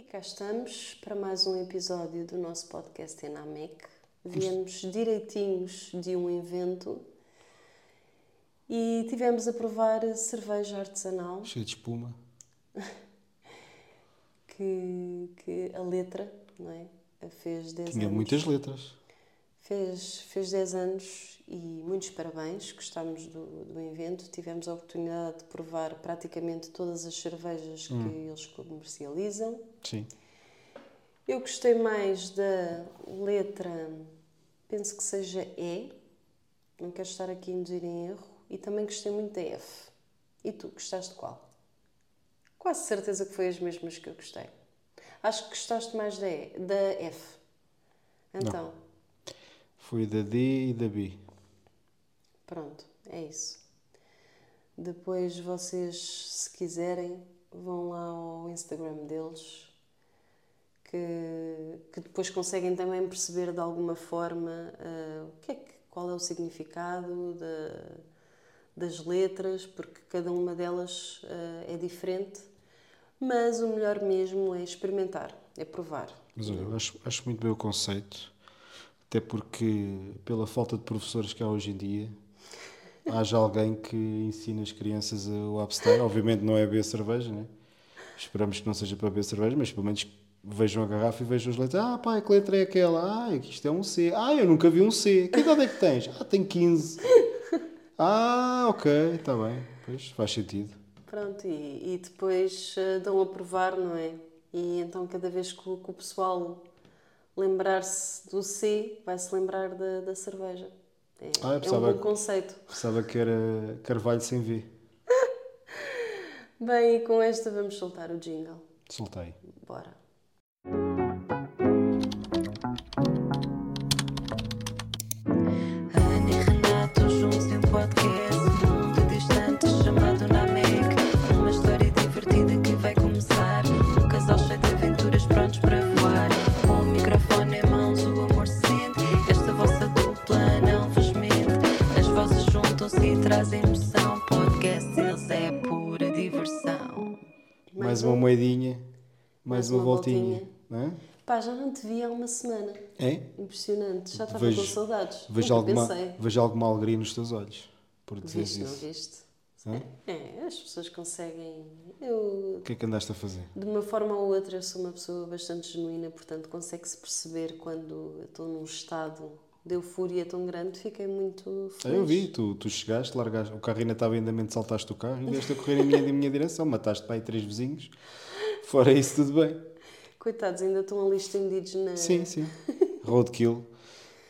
E cá estamos para mais um episódio do nosso podcast Enamec. Viemos direitinhos de um evento e tivemos a provar cerveja artesanal Cheio de espuma. que, que a letra, não é? Fez 10 Tinha anos. muitas letras. Fez, fez 10 anos e muitos parabéns, gostámos do, do evento. Tivemos a oportunidade de provar praticamente todas as cervejas que eles comercializam. Sim. Eu gostei mais da letra, penso que seja E, não quero estar aqui a induzir em erro, e também gostei muito da F. E tu, gostaste de qual? Quase certeza que foi as mesmas que eu gostei. Acho que gostaste mais da, e, da F. Então, Foi da D e da B. pronto, é isso. Depois vocês, se quiserem, vão lá ao Instagram deles, que, que depois conseguem também perceber de alguma forma ah, o que é que, qual é o significado da, das letras, porque cada uma delas ah, é diferente. Mas o melhor mesmo é experimentar, é provar. Mas olha, eu acho, acho muito bem o conceito. Até porque, pela falta de professores que há hoje em dia, haja alguém que ensina as crianças o abster. Obviamente não é beber cerveja, né? Esperamos que não seja para beber cerveja, mas pelo menos vejam a garrafa e vejam as letras. Ah, pai, que letra é aquela? Ah, isto é um C. Ah, eu nunca vi um C. Que idade é que tens? Ah, tenho 15. Ah, ok, está bem. Pois, faz sentido. Pronto, e, e depois ah, dão a provar, não é? E então cada vez que o, que o pessoal lembrar-se do C, vai-se lembrar da, da cerveja. É, Ah, eu é um pensava bom conceito. Pensava que era Carvalho sem V. Bem, e com esta vamos soltar o jingle. Soltei. Bora. E trazem emoção Podcast eles é pura diversão Mais uma moedinha, mais, Mais uma, uma voltinha. voltinha. Não é? Pá, já não te vi há uma semana. É? Impressionante. Já estava Vejo- com saudades. Vejo Nunca alguma, pensei. vejo alguma alegria nos teus olhos por dizeres Viste, não isso. viste? Hã? É, as pessoas conseguem. Eu, O que é que andaste a fazer? de uma forma ou outra, eu sou uma pessoa bastante genuína, portanto, consegue-se perceber quando eu estou num estado de euforia tão grande. Fiquei muito Ah, feliz. eu vi, tu, tu chegaste, largaste, o carro ainda estava em andamento, saltaste o carro e vieste a correr em minha, em minha direção, mataste para aí três vizinhos. Fora isso, tudo bem. Coitados, ainda estão ali estendidos na. Sim, sim. Roadkill.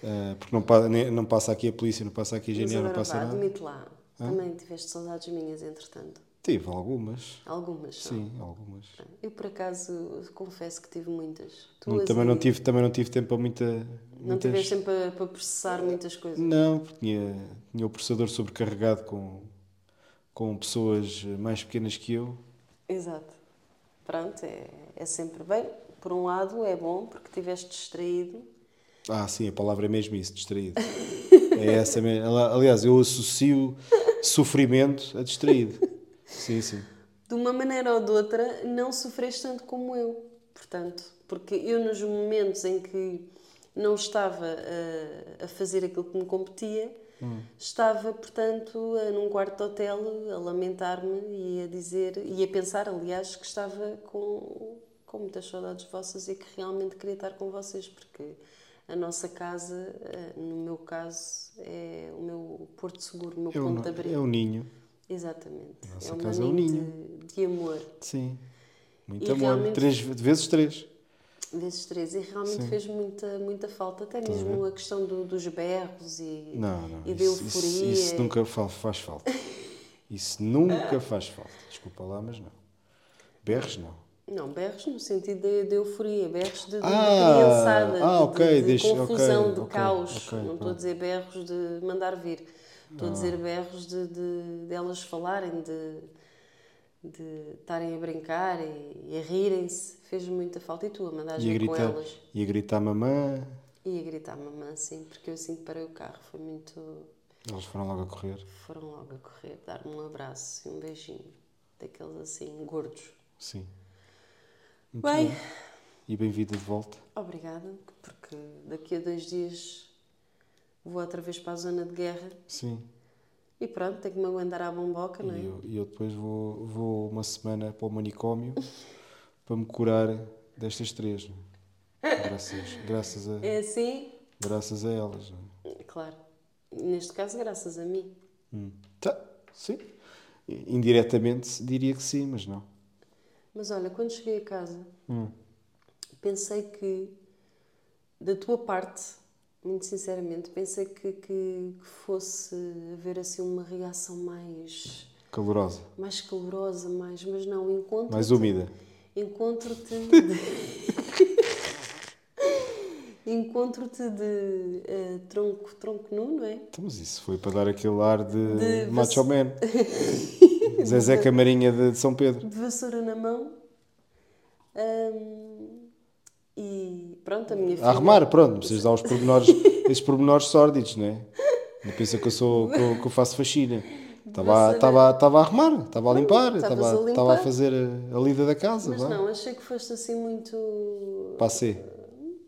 Ah, porque não, nem- não passa aqui a polícia, não passa aqui a GNR, não passa vá, nada. admite lá. Também tiveste saudades minhas, entretanto. Tive algumas. Algumas. Sim, algumas. Eu, por acaso, confesso que tive muitas. Não- também, e- não tive, também não tive tempo para muita. Não muitas- tiveste tempo para, para processar muitas coisas. Não, porque tinha, tinha o processador sobrecarregado com, com pessoas mais pequenas que eu. Exato. Pronto, é, é sempre bem. Por um lado, é bom porque estiveste distraído. Ah, sim, a palavra é mesmo isso, distraído. É essa mesmo. Aliás, eu associo sofrimento a distraído. Sim, sim. De uma maneira ou de outra, não sofreste tanto como eu. Portanto, porque eu, nos momentos em que não estava a, a fazer aquilo que me competia, estava, portanto, a- num quarto de hotel a lamentar-me e a dizer, e a pensar, aliás, que estava com, com muitas saudades vossas e que realmente queria estar com vocês, porque a nossa casa, eh, no meu caso, é o meu porto seguro, o meu É ponto de abrigo. é o ninho. Exatamente. Nossa é casa é um ninho de, de amor. Sim. Muito E amor. Três, vezes três. Vezes três. E realmente Sim. fez muita, muita falta. Até mesmo a questão do- dos berros e, Não, não. e da isso, euforia. isso, isso nunca fa- faz falta. Isso nunca faz falta. Desculpa lá, mas não. Berres, não. Não, berros no sentido de, de euforia, berros de, de, de Ah, criançada, ah, de- ok, de, de deixa- confusão, de caos. não estou a dizer berros de mandar vir. Estou a dizer berros de, de, de elas falarem, de, de estarem a brincar e, a rirem-se. Fez muita falta. E tu a mandares E a com elas. e a gritar mamã. E a gritar mamã, sim, porque eu assim que parei o carro. Foi muito. Eles foram logo a correr. Foram logo a correr, dar-me um abraço e um beijinho. Daqueles assim, gordos. Sim. Bem, e bem-vinda de volta. Obrigada, porque daqui a dois dias vou outra vez para a zona de guerra Sim. e pronto, tenho que me aguentar à bomboca, não é? E eu, eu depois vou, vou uma semana para o manicômio para me curar destas três. é? Graças, graças, a, É assim? graças a elas. não é? Claro. Neste caso, graças a mim. Hum. Tá, sim. Indiretamente diria que sim, mas não. Mas olha, quando cheguei a casa, Hum. pensei que, da tua parte, muito sinceramente, pensei que, que, que fosse haver assim uma reação mais, Calorosa. mais calorosa, mais, mas não, encontro Mais úmida. Encontro-te. Encontro-te de eh, tronco, tronco nu, não é? Então, mas isso foi para dar aquele ar de, De macho man. Zezé Camarinha de, de São Pedro. De vassoura na mão. Ahm, e pronto, a minha filha... A arrumar, pronto, não precisas dar os pormenores, esses pormenores sórdidos, não é? Não pensa que eu, sou, que eu, que eu faço faxina. Estava, estava, estava a arrumar, estava a limpar, estava, a limpar. estava a fazer a, a lida da casa. Mas vá. não, achei que foste assim muito... Passei.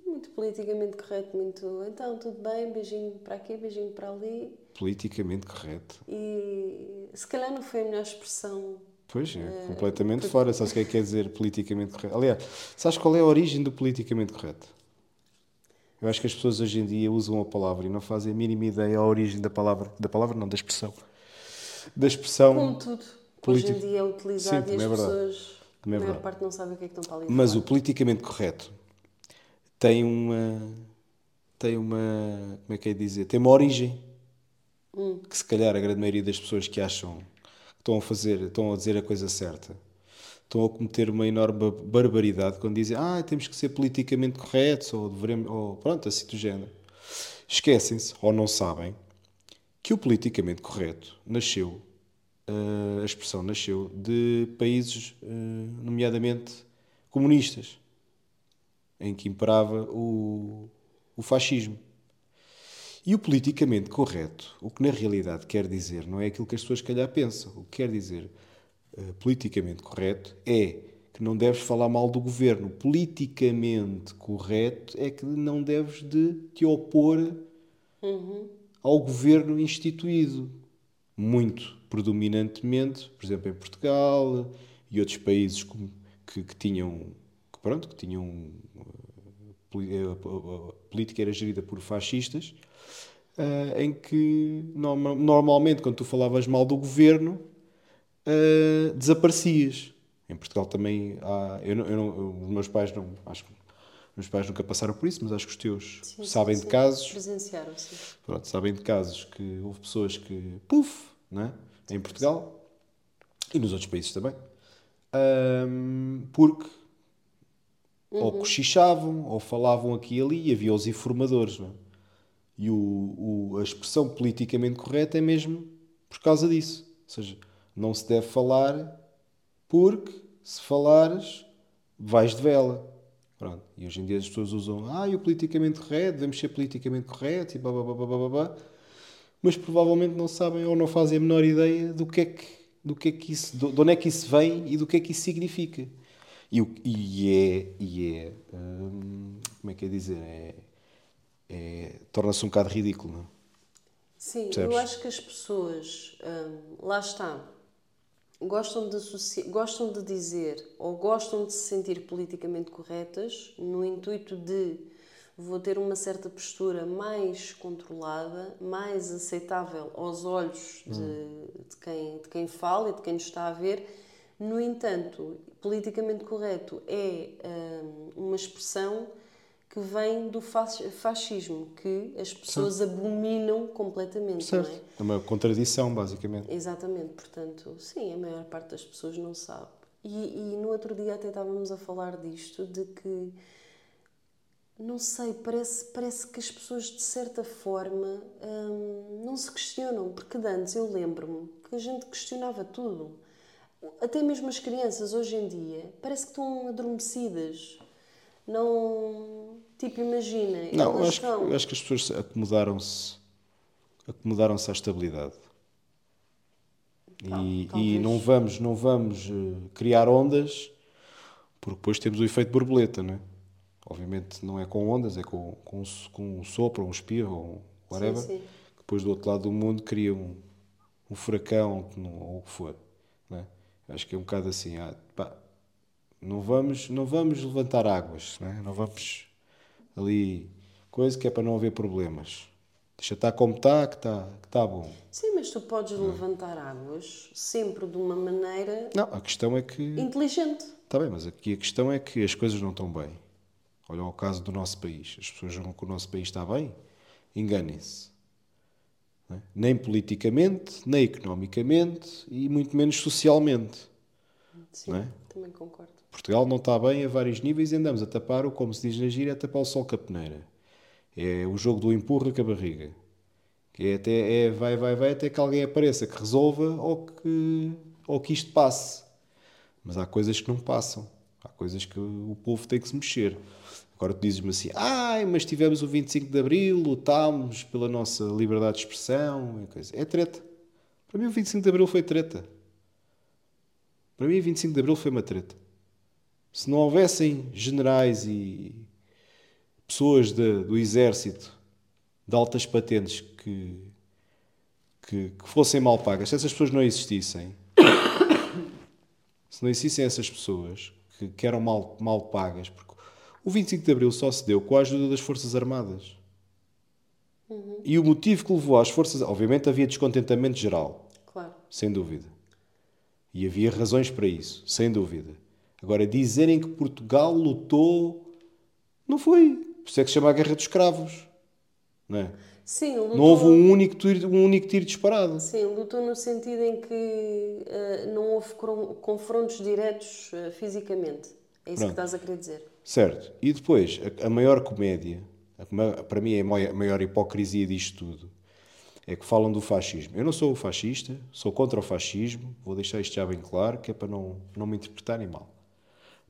Muito politicamente correto, muito... Então, tudo bem, beijinho para aqui, beijinho para ali. Politicamente correto. E se calhar não foi a melhor expressão Pois, é completamente fora. Sabes o que é que quer dizer politicamente correto? Aliás, sabes qual é a origem do politicamente correto? Eu acho que as pessoas hoje em dia usam a palavra e não fazem a mínima ideia a origem da palavra. Da palavra não, da expressão. Da expressão. Como tudo. político. Hoje em dia é utilizado Sim, e as é pessoas, a é maior parte, não sabe o que é que estão para ali. a Mas o falar. politicamente correto tem uma. Tem uma. Como é que é dizer? Tem uma origem. Que se calhar a grande maioria das pessoas que acham estão a fazer, estão a dizer a coisa certa, estão a cometer uma enorme barbaridade quando dizem ah, temos que ser politicamente corretos ou devemos. Ou, pronto, assim do género. Esquecem-se, ou não sabem, que o politicamente correto nasceu, eh, a expressão nasceu de países, eh, nomeadamente comunistas, em que imperava o, o fascismo. E o politicamente correto, o que na realidade quer dizer, não é aquilo que as pessoas, se calhar, pensam. O que quer dizer eh, politicamente correto é que não deves falar mal do governo. Politicamente correto é que não deves de te opor ao governo instituído. Muito predominantemente, por exemplo, em Portugal e outros países que, que tinham, que, pronto, que tinham eh, a- a política era gerida por fascistas, eh, em que norma- normalmente quando tu falavas mal do governo eh, desaparecias. Em Portugal também há. Eu não, eu não- os meus pais não. Acho que os meus pais nunca passaram por isso, mas acho que os teus Sim, sabem sim, de sim. casos. Presenciaram, sim. Pronto, sabem de casos que houve pessoas que. Puf! Não é? Em Portugal e nos outros países também. Ahm, porque ou cochichavam ou falavam aqui e ali e havia os informadores. Não é? E o, o- a expressão politicamente correta é mesmo por causa disso. Ou seja, não se deve falar porque se falares vais de vela. Pronto. E hoje em dia as pessoas usam ah, e o politicamente correto, devemos ser politicamente corretos e blá blá blá blá blá blá, mas provavelmente não sabem ou não fazem a menor ideia do que é que, do que, é que isso, de onde é que isso vem e do que é que isso significa. E, e é, e é hum, como é que é dizer? É, é- torna-se um bocado ridículo, não é? Sim, Percebes? eu acho que as pessoas, hum, lá está, gostam de, gostam de dizer ou gostam de se sentir politicamente corretas no intuito de vou ter uma certa postura mais controlada, mais aceitável aos olhos de, de quem, de quem fala e de quem nos está a ver. No entanto, politicamente correto é hum, uma expressão que vem do fas- fascismo, que as pessoas abominam completamente, não é? É uma contradição, basicamente. Exatamente, portanto, sim, a maior parte das pessoas não sabe. E, e no outro dia até estávamos a falar disto, de que, não sei, parece, parece que as pessoas de certa forma hum, não se questionam, porque de antes eu lembro-me que a gente questionava tudo. Até mesmo as crianças hoje em dia parece que estão adormecidas. Não. Tipo, imagina. Não, eu acho, que, acho que as pessoas acomodaram-se acomodaram-se à estabilidade. E, e não vamos, não vamos eh, criar ondas, porque depois temos o efeito borboleta, não é? Obviamente não é com ondas, é com, com, com um sopro, um espirro, ou whatever. sim. que Depois do outro lado do mundo cria um, um furacão ou o que for. Né? Acho que é um bocado assim. ah, pá, não, vamos, não vamos levantar águas, né? não vamos ali. Coisa que é para não haver problemas. Deixa estar como está, que está que tá bom. Sim, mas tu podes levantar águas sempre de uma maneira Não, a questão é que. inteligente. Está bem, mas aqui a questão é que as coisas não estão bem. Olha o caso do nosso país. As pessoas acham que o nosso país está bem? Enganem-se. Não é? Nem politicamente, nem economicamente e muito menos socialmente. Sim, Não é? também concordo. Portugal não está bem a vários níveis e andamos a tapar, o como se diz na gira, é tapar o sol com a peneira. É o jogo do empurra com a barriga. Que é até é vai, vai, vai até que alguém apareça que resolva ou que, ou que isto passe. Mas há coisas que não passam. Há coisas que o povo tem que se mexer. Agora tu dizes-me assim, ai, mas tivemos o 25 de Abril, lutámos pela nossa liberdade de expressão. Coisa. é treta. Para mim o 25 de Abril foi treta. Para mim o 25 de Abril foi uma treta. Se não houvessem generais e pessoas de- do exército de altas patentes que, que, que fossem mal pagas, se essas pessoas não existissem, se não existissem essas pessoas que, que eram mal, mal pagas, porque o 25 de Abril só se deu com a ajuda das Forças Armadas. E o motivo que levou às Forças... Obviamente havia descontentamento geral, Claro. sem dúvida. E havia razões para isso, sem dúvida. Agora, dizerem que Portugal lutou, não foi. Por isso é que se chama a Guerra dos Escravos. Não, é? Sim, lutou, não houve um único, tiro, um único tiro disparado. Sim, lutou no sentido em que eh, não houve confrontos diretos eh, fisicamente. É isso Pronto. que estás a querer dizer. Certo. E depois, a, a maior comédia, a para mim é a maior, a maior hipocrisia disto tudo, é que falam do fascismo. Eu não sou fascista, sou contra o fascismo, vou deixar isto já bem claro, que é para não, não me interpretarem mal.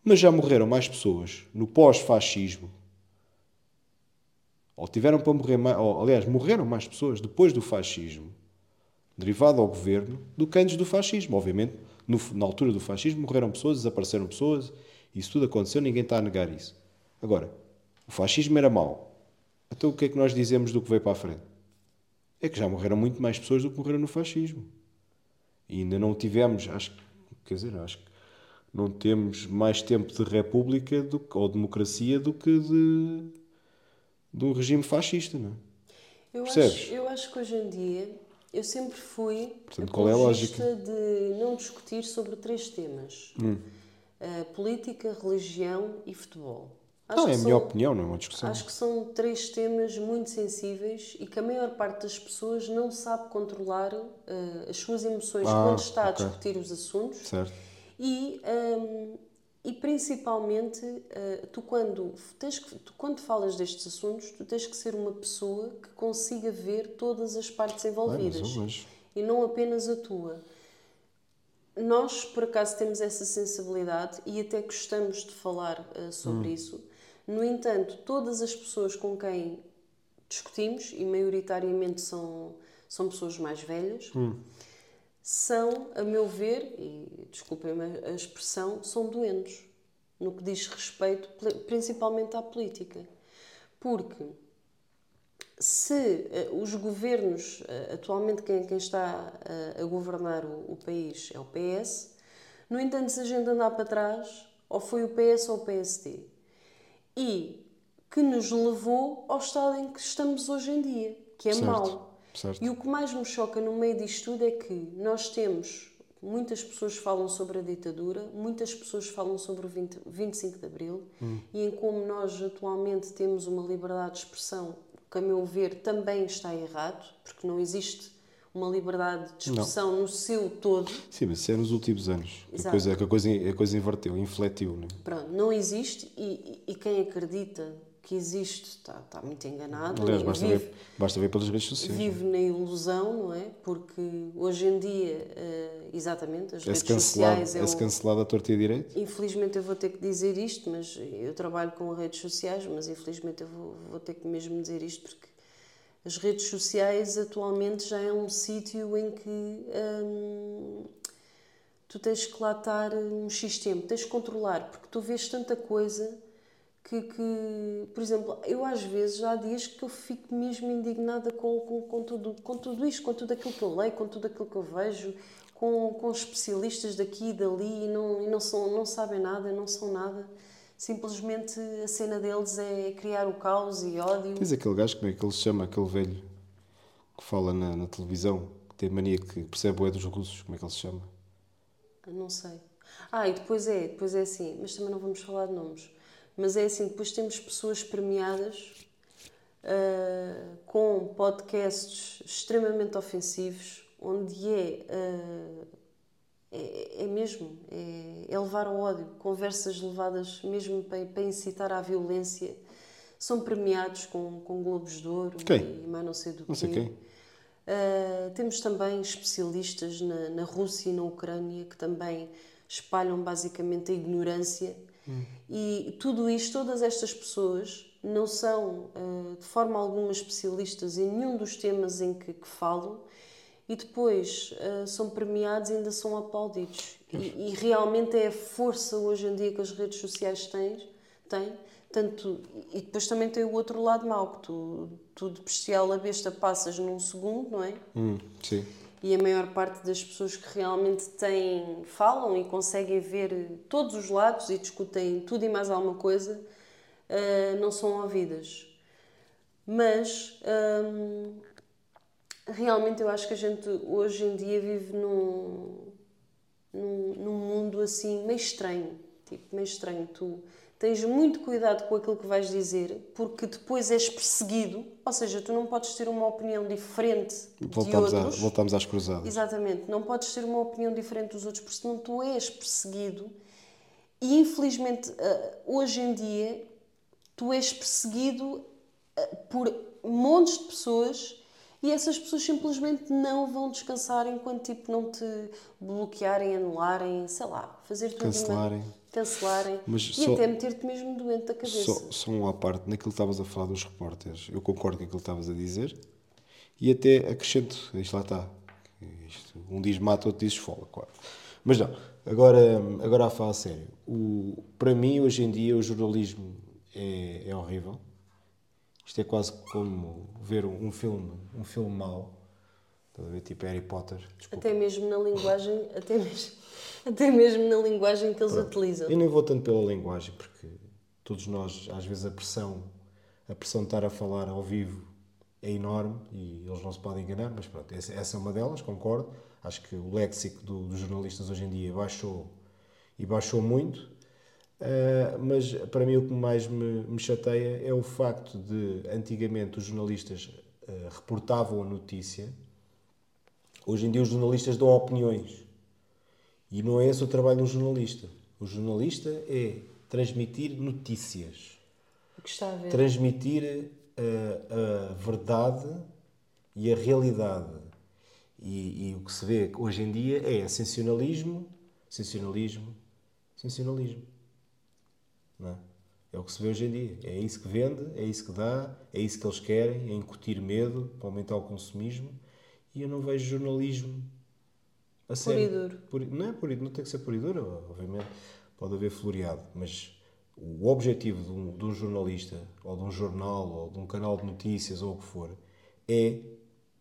Mas já morreram mais pessoas no pós-fascismo, ou tiveram para morrer mais, ou, aliás, morreram mais pessoas depois do fascismo, derivado ao governo, do que antes do fascismo. Obviamente, no- na altura do fascismo morreram pessoas, desapareceram pessoas, isso tudo aconteceu, ninguém está a negar isso. Agora, o fascismo era mau. Então o que é que nós dizemos do que veio para a frente? É que já morreram muito mais pessoas do que morreram no fascismo. E ainda não tivemos, acho que, quer dizer, acho que não temos mais tempo de república do, ou democracia do que de, de um regime fascista, não é? Eu Percebes? acho, eu acho que hoje em dia eu sempre fui Portanto, qual é a lógica? de não discutir sobre três temas: Hum. Política, religião e futebol. Acho Não, é a são- minha opinião, não é uma discussão. Acho que são três temas muito sensíveis e que a maior parte das pessoas não sabe controlar eh, as suas emoções Ah, quando está ok. a discutir os assuntos Certo. E, hum, e principalmente eh, tu quando tens que, tu, quando falas destes assuntos tu tens que ser uma pessoa que consiga ver todas as partes envolvidas e não apenas a tua. Nós, por acaso, temos essa sensibilidade e até gostamos de falar eh, sobre Hum. isso. No entanto, todas as pessoas com quem discutimos, e maioritariamente são, são pessoas mais velhas, Hum. São, a meu ver, e desculpem-me a a expressão, são doentes no que diz respeito principalmente à política. Porque se eh, os governos, eh, atualmente quem, quem está eh, a governar o, o país é o PS, no entanto, se a gente andar para trás, ou foi o PS ou o PSD. E que nos levou ao estado em que estamos hoje em dia, que é Certo, mau. Certo. E o que mais me choca no meio disto tudo é que nós temos, muitas pessoas falam sobre a ditadura, muitas pessoas falam sobre o 20, 25 de Abril, Hum. e em como nós atualmente temos uma liberdade de expressão que, a meu ver, também está errado, porque não existe uma liberdade de expressão no seu todo. Sim, mas isso é nos últimos anos. que A Exato. coisa, que a, coisa, a coisa inverteu, infletiu. Né? Pronto, não existe e, e quem acredita que existe está, está muito enganado. Aliás, e basta vive, ver, basta ver pelas redes sociais. vive na ilusão, não é? Porque hoje em dia, eh, exatamente, as É-se redes sociais... é é-se um- cancelado a torta e a direito? Infelizmente eu vou ter que dizer isto, mas eu trabalho com redes sociais, mas infelizmente eu vou, vou ter que mesmo dizer isto porque as redes sociais atualmente já é um sítio em que hum, tu tens que lá estar um X tempo, tens que controlar, porque tu vês tanta coisa que, que, por exemplo, eu às vezes há dias que eu fico mesmo indignada com, com, com, tudo, com tudo isto, com tudo aquilo que eu leio, com tudo aquilo que eu vejo, com, com especialistas daqui e dali e não, e não, são, não sabem nada, não são nada. Simplesmente a cena deles é criar o caos e ódio. Tens aquele gajo, como é que ele se chama, aquele velho que fala na, na televisão, que tem mania que percebe o é dos russos, como é que ele se chama? Não sei. Ah, e depois é, depois é assim, mas também não vamos falar de nomes. Mas é assim, depois temos pessoas premiadas ah, com podcasts extremamente ofensivos, onde é, ah, é, é mesmo, é, é levar ao ódio, conversas levadas mesmo para, para incitar à violência. São premiados com, com Globos de Ouro Quem? e mais não sei do Não sei quê. quem. Uh, temos também especialistas na, na Rússia e na Ucrânia que também espalham basicamente a ignorância. E tudo isto, todas estas pessoas não são uh, de forma alguma especialistas em nenhum dos temas em que, que falo e depois uh, são premiados e ainda são aplaudidos. E, e realmente é a força hoje em dia que as redes sociais têm, têm tanto, e depois também tem o outro lado mau, que tu, tu de bestial a besta passas num segundo, não é? Hum, sim. E a maior parte das pessoas que realmente têm, falam e conseguem ver todos os lados e discutem tudo e mais alguma coisa, ah, não são ouvidas. Mas hum, realmente eu acho que a gente hoje em dia vive num, num, num mundo assim meio estranho. Tipo, meio estranho. Tu tens muito cuidado com aquilo que vais dizer, porque depois és perseguido, ou seja, tu não podes ter uma opinião diferente de Voltamos, a, outros. voltamos às cruzadas. Exatamente, não podes ter uma opinião diferente dos outros, porque senão tu és perseguido. E infelizmente, ah, hoje em dia, tu és perseguido ah, por montes de pessoas e essas pessoas simplesmente não vão descansar enquanto tipo, não te bloquearem, anularem, sei lá, fazer tudo de uma- Cancelarem. Mas e só- até meter-te mesmo doente da cabeça. Só, só um à parte, naquilo que estavas a falar dos repórteres, eu concordo com aquilo que estavas a dizer e até acrescento, isto lá está. Isto, um diz mata, outro diz esfola, claro. Mas não, agora, agora a falar a sério. O, para mim, hoje em dia, o jornalismo é, é horrível. Isto é quase como ver um filme, um filme mau. Estás a ver? Tipo Harry Potter. Desculpa. Até mesmo na linguagem, até mesmo, até mesmo na linguagem que eles utilizam. Eu nem vou tanto pela linguagem, porque todos nós, às vezes, a pressão, a pressão de estar a falar ao vivo é enorme e eles não se podem enganar, mas pronto, essa, é uma delas, concordo. Acho que o léxico do- dos jornalistas hoje em dia baixou e baixou muito. Ah, mas para mim o que mais me, me chateia é o facto de antigamente os jornalistas ah, reportavam a notícia, hoje em dia os jornalistas dão opiniões. E não é esse o trabalho de um jornalista. O jornalista é transmitir notícias, O que está a ver? transmitir a, a verdade e a realidade. E, e o que se vê hoje em dia é sensacionalismo, sensacionalismo, sensacionalismo. Não é? É o que se vê hoje em dia. É isso que vende, é isso que dá, é isso que eles querem, é incutir medo para aumentar o consumismo. E eu não vejo jornalismo a sério. Puri- não é puro, não tem que ser puro e duro, obviamente. Pode haver floreado, mas o objetivo de um, de um jornalista, ou de um jornal, ou de um canal de notícias, ou o que for, é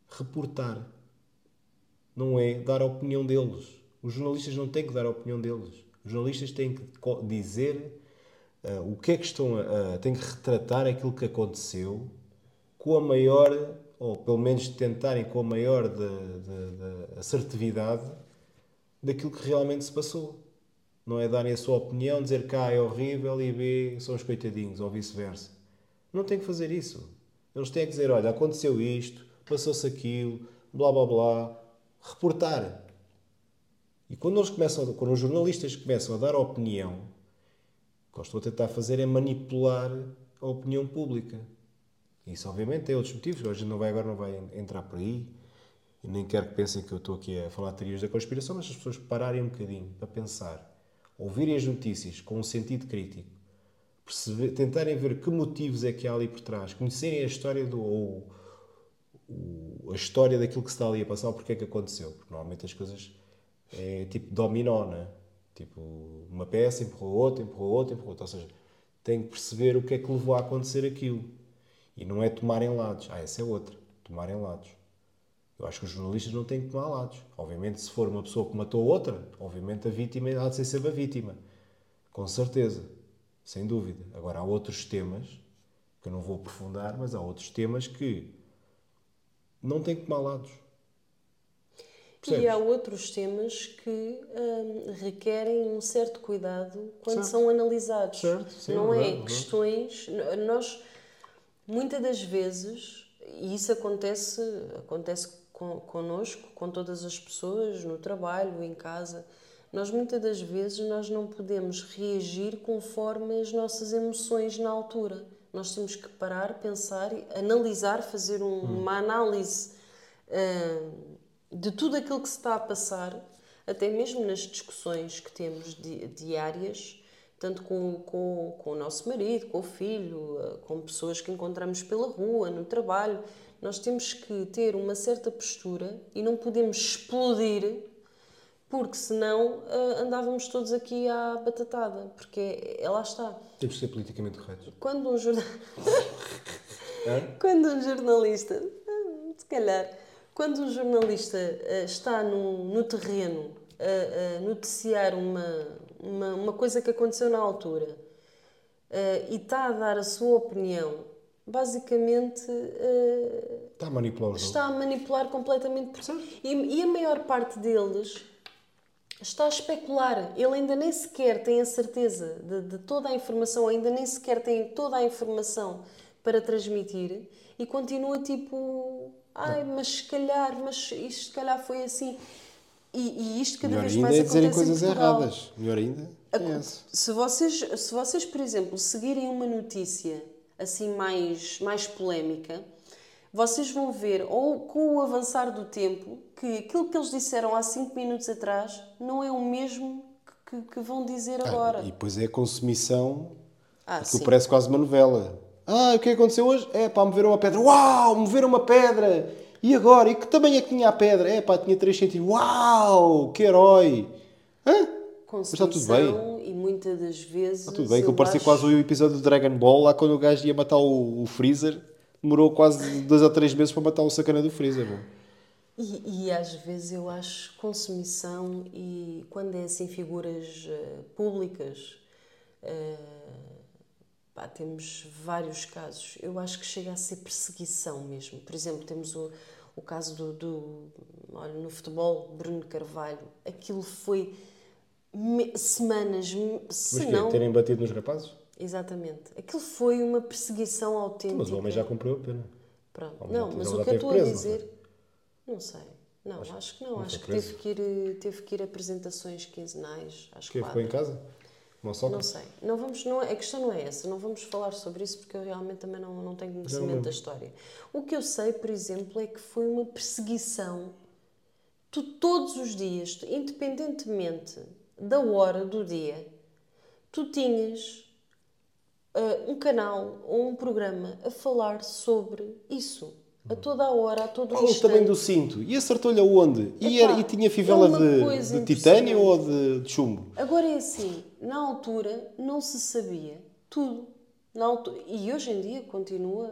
reportar. Não é dar a opinião deles. Os jornalistas não têm que dar a opinião deles. Os jornalistas têm que dizer ah, o que é que estão a, a- têm que retratar aquilo que aconteceu com a maior, ou pelo menos tentarem com a maior da, da- da assertividade daquilo que realmente se passou. Não é darem a sua opinião, dizer que A é horrível e B são os coitadinhos, ou vice-versa. Não tem que fazer isso. Eles têm que dizer, olha, aconteceu isto, passou-se aquilo, blá blá blá. Reportar. E quando eles começam, quando os jornalistas começam a dar opinião, o que eu estou a tentar fazer é manipular a opinião pública. Isso obviamente tem outros motivos, a gente não vai, agora não vai entrar por aí. Nem quero que pensem que eu estou aqui a falar de teorias da conspiração, mas as pessoas pararem um bocadinho para pensar, ouvirem as notícias com um sentido crítico, perceber, tentarem ver que motivos é que há ali por trás, conhecerem a história do, ou a história daquilo que se está ali a passar, porque é que aconteceu. Porque normalmente as coisas é tipo dominó, né? Tipo, uma peça empurrou outra, empurrou outra, empurrou outra. Ou seja, têm que perceber o que é que levou a acontecer aquilo. E não é tomarem lados. Ah, essa é outra. Tomarem lados. Eu acho que os jornalistas não têm que tomar lados. Obviamente, se for uma pessoa que matou outra, obviamente a vítima há de ser sempre a vítima. Com certeza. Sem dúvida. Agora, há outros temas, que eu não vou aprofundar, mas há outros temas que não têm que tomar lados. E Percebes? há outros temas que hum, requerem um certo cuidado quando Certo. são analisados. Certo, sim, não é verdade. questões. Nós, muitas das vezes, e isso acontece, acontece con, connosco, com todas as pessoas, no trabalho, em casa, nós muitas das vezes nós não podemos reagir conforme as nossas emoções na altura. Nós temos que parar, pensar, analisar, fazer um- Hum. uma análise hum, de tudo aquilo que se está a passar, até mesmo nas discussões que temos di- diárias, tanto com, com, com o nosso marido, com o filho, eh, com pessoas que encontramos pela rua, no trabalho. Nós temos que ter uma certa postura e não podemos explodir, porque senão eh, andávamos todos aqui à batatada, porque é, lá está. Temos que ser politicamente corretos. Quando um jornal... Quando um jornalista, hum, se calhar, quando um jornalista eh, está no, no terreno a, a noticiar uma, uma, uma coisa que aconteceu na altura eh, e está a dar a sua opinião, basicamente eh, Está a manipular está a manipular completamente. E, e a maior parte deles está a especular. Ele ainda nem sequer tem a certeza de, de toda a informação, ainda nem sequer tem toda a informação para transmitir e continua tipo. Ai, mas se calhar, mas isto se calhar foi assim. E, e isto cada Melhor vez ainda mais é dizerem acontece coisas erradas. Melhor ainda é. Se vocês, se vocês, por exemplo, seguirem uma notícia assim mais, mais polémica, vocês vão ver, ou com o avançar do tempo, que aquilo que eles disseram há 5 minutos atrás não é o mesmo que, que- vão dizer agora. Ah, e depois é a consumição, Ah, sim. parece quase uma novela. Ah, o que é que aconteceu hoje? É pá, moveram uma pedra. Uau, moveram uma pedra! E agora? E que tamanho é que tinha a pedra? É pá, tinha 3 centímetros. Uau, que herói! Hã? Mas está tudo bem. Consumição e muitas das vezes. Está tudo bem, que eu parecia acho- quase o episódio do Dragon Ball, lá quando o gajo ia matar o, o Freezer, demorou quase dois ou três meses para matar o sacana do Freezer. E, e às vezes eu acho consumição e quando é assim figuras eh, públicas, eh, pá, temos vários casos. Eu acho que chega a ser perseguição mesmo. Por exemplo, temos o, o caso do, do olha, no futebol, Bruno Carvalho. Aquilo foi me- semanas, se Mas que não... terem batido nos rapazes? Exatamente. Aquilo foi uma perseguição autêntica. Mas o homem já cumpriu a pena. Pronto. Não, já- mas o que eu estou a dizer. Não sei. Não, acho, que não. não Acho que teve que, ir, teve que ir a apresentações quinzenais. Acho que ficou em casa? Não sei. Não vamos, não, a questão não é essa. Não vamos falar sobre isso porque eu realmente também não, não tenho não conhecimento lembro. da história. O que eu sei, por exemplo, é que foi uma perseguição. Tu, todos os dias, tu, independentemente da hora do dia, tu tinhas ah, um canal ou um programa a falar sobre isso. A toda a hora, a todo o instante. também do cinto. E acertou-lhe aonde? E, Epá, era, e tinha fivela é de, de titânio ou de, de chumbo? Agora é assim, na altura não se sabia tudo. Na altu- E hoje em dia continua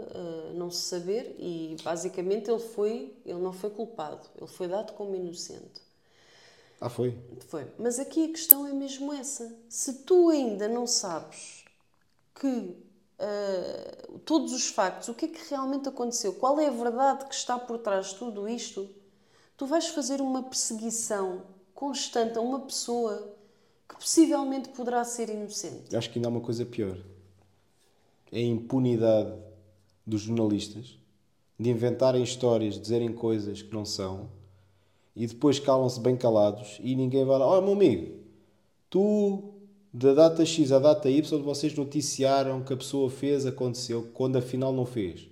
a não se saber e basicamente ele foi, ele não foi culpado, ele foi dado como inocente. Ah, foi. Foi. Mas aqui a questão é mesmo essa. Se tu ainda não sabes que ah, todos os factos, o que é que realmente aconteceu, qual é a verdade que está por trás de tudo isto, tu vais fazer uma perseguição constante a uma pessoa que possivelmente poderá ser inocente. Acho que ainda há uma coisa pior. É a impunidade dos jornalistas de inventarem histórias, dizerem coisas que não são e depois calam-se bem calados e ninguém vai lá. Olha, meu amigo, tu da data X à data Y vocês noticiaram que a pessoa fez, aconteceu, quando afinal não fez.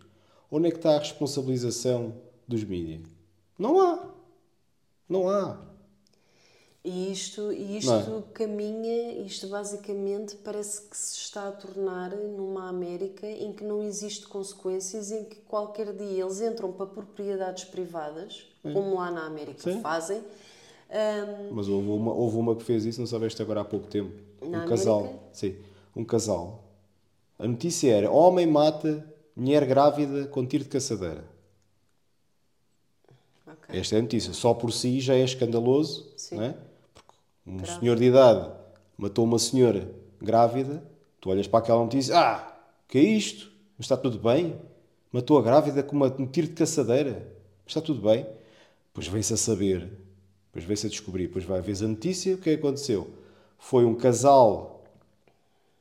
Onde é que está a responsabilização dos mídias? Não há. Não há. E isto, e Não isto caminha, isto basicamente parece que se está a tornar numa América em que não existe consequências, em que qualquer dia eles entram para propriedades privadas, como lá na América Sim. fazem. Ahm, Mas houve uma, houve uma que fez isso, não soubeste agora há pouco tempo. Um casal, América? sim, um casal A notícia era: homem mata mulher grávida com tiro de caçadeira. Ok. Esta é a notícia. Só por si já é escandaloso, Sim. não é? Um Grave. senhor de idade matou uma senhora grávida, tu olhas para aquela notícia, ah, que é isto? Mas está tudo bem? Matou a grávida com uma- um tiro de caçadeira? Mas está tudo bem? Pois vem-se a saber, depois vem-se a descobrir, depois vai ver a notícia, o que é que aconteceu? Foi um casal,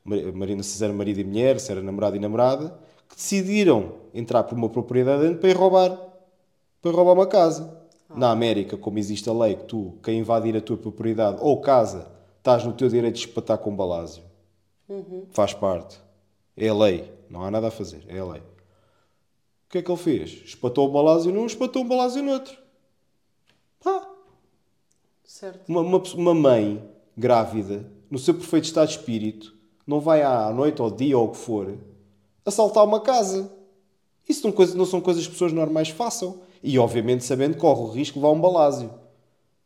Mar- Marina se era marido e mulher, se era namorado e namorada, que decidiram entrar por uma propriedade para ir roubar para roubar uma casa. Na América, como existe a lei que tu, quem invadir a tua propriedade ou casa, estás no teu direito de espatar com balásio. Faz parte. É a lei. Não há nada a fazer. É a lei. O que é que ele fez? Espatou o balásio num, espatou um balásio no outro. Pá. Certo. Uma, uma, uma mãe grávida, no seu perfeito estado de espírito, não vai à noite ou dia ou o que for, assaltar uma casa. Isso não, coisa- não são coisas que pessoas normais façam. E obviamente sabendo que corre o risco de levar um balásio.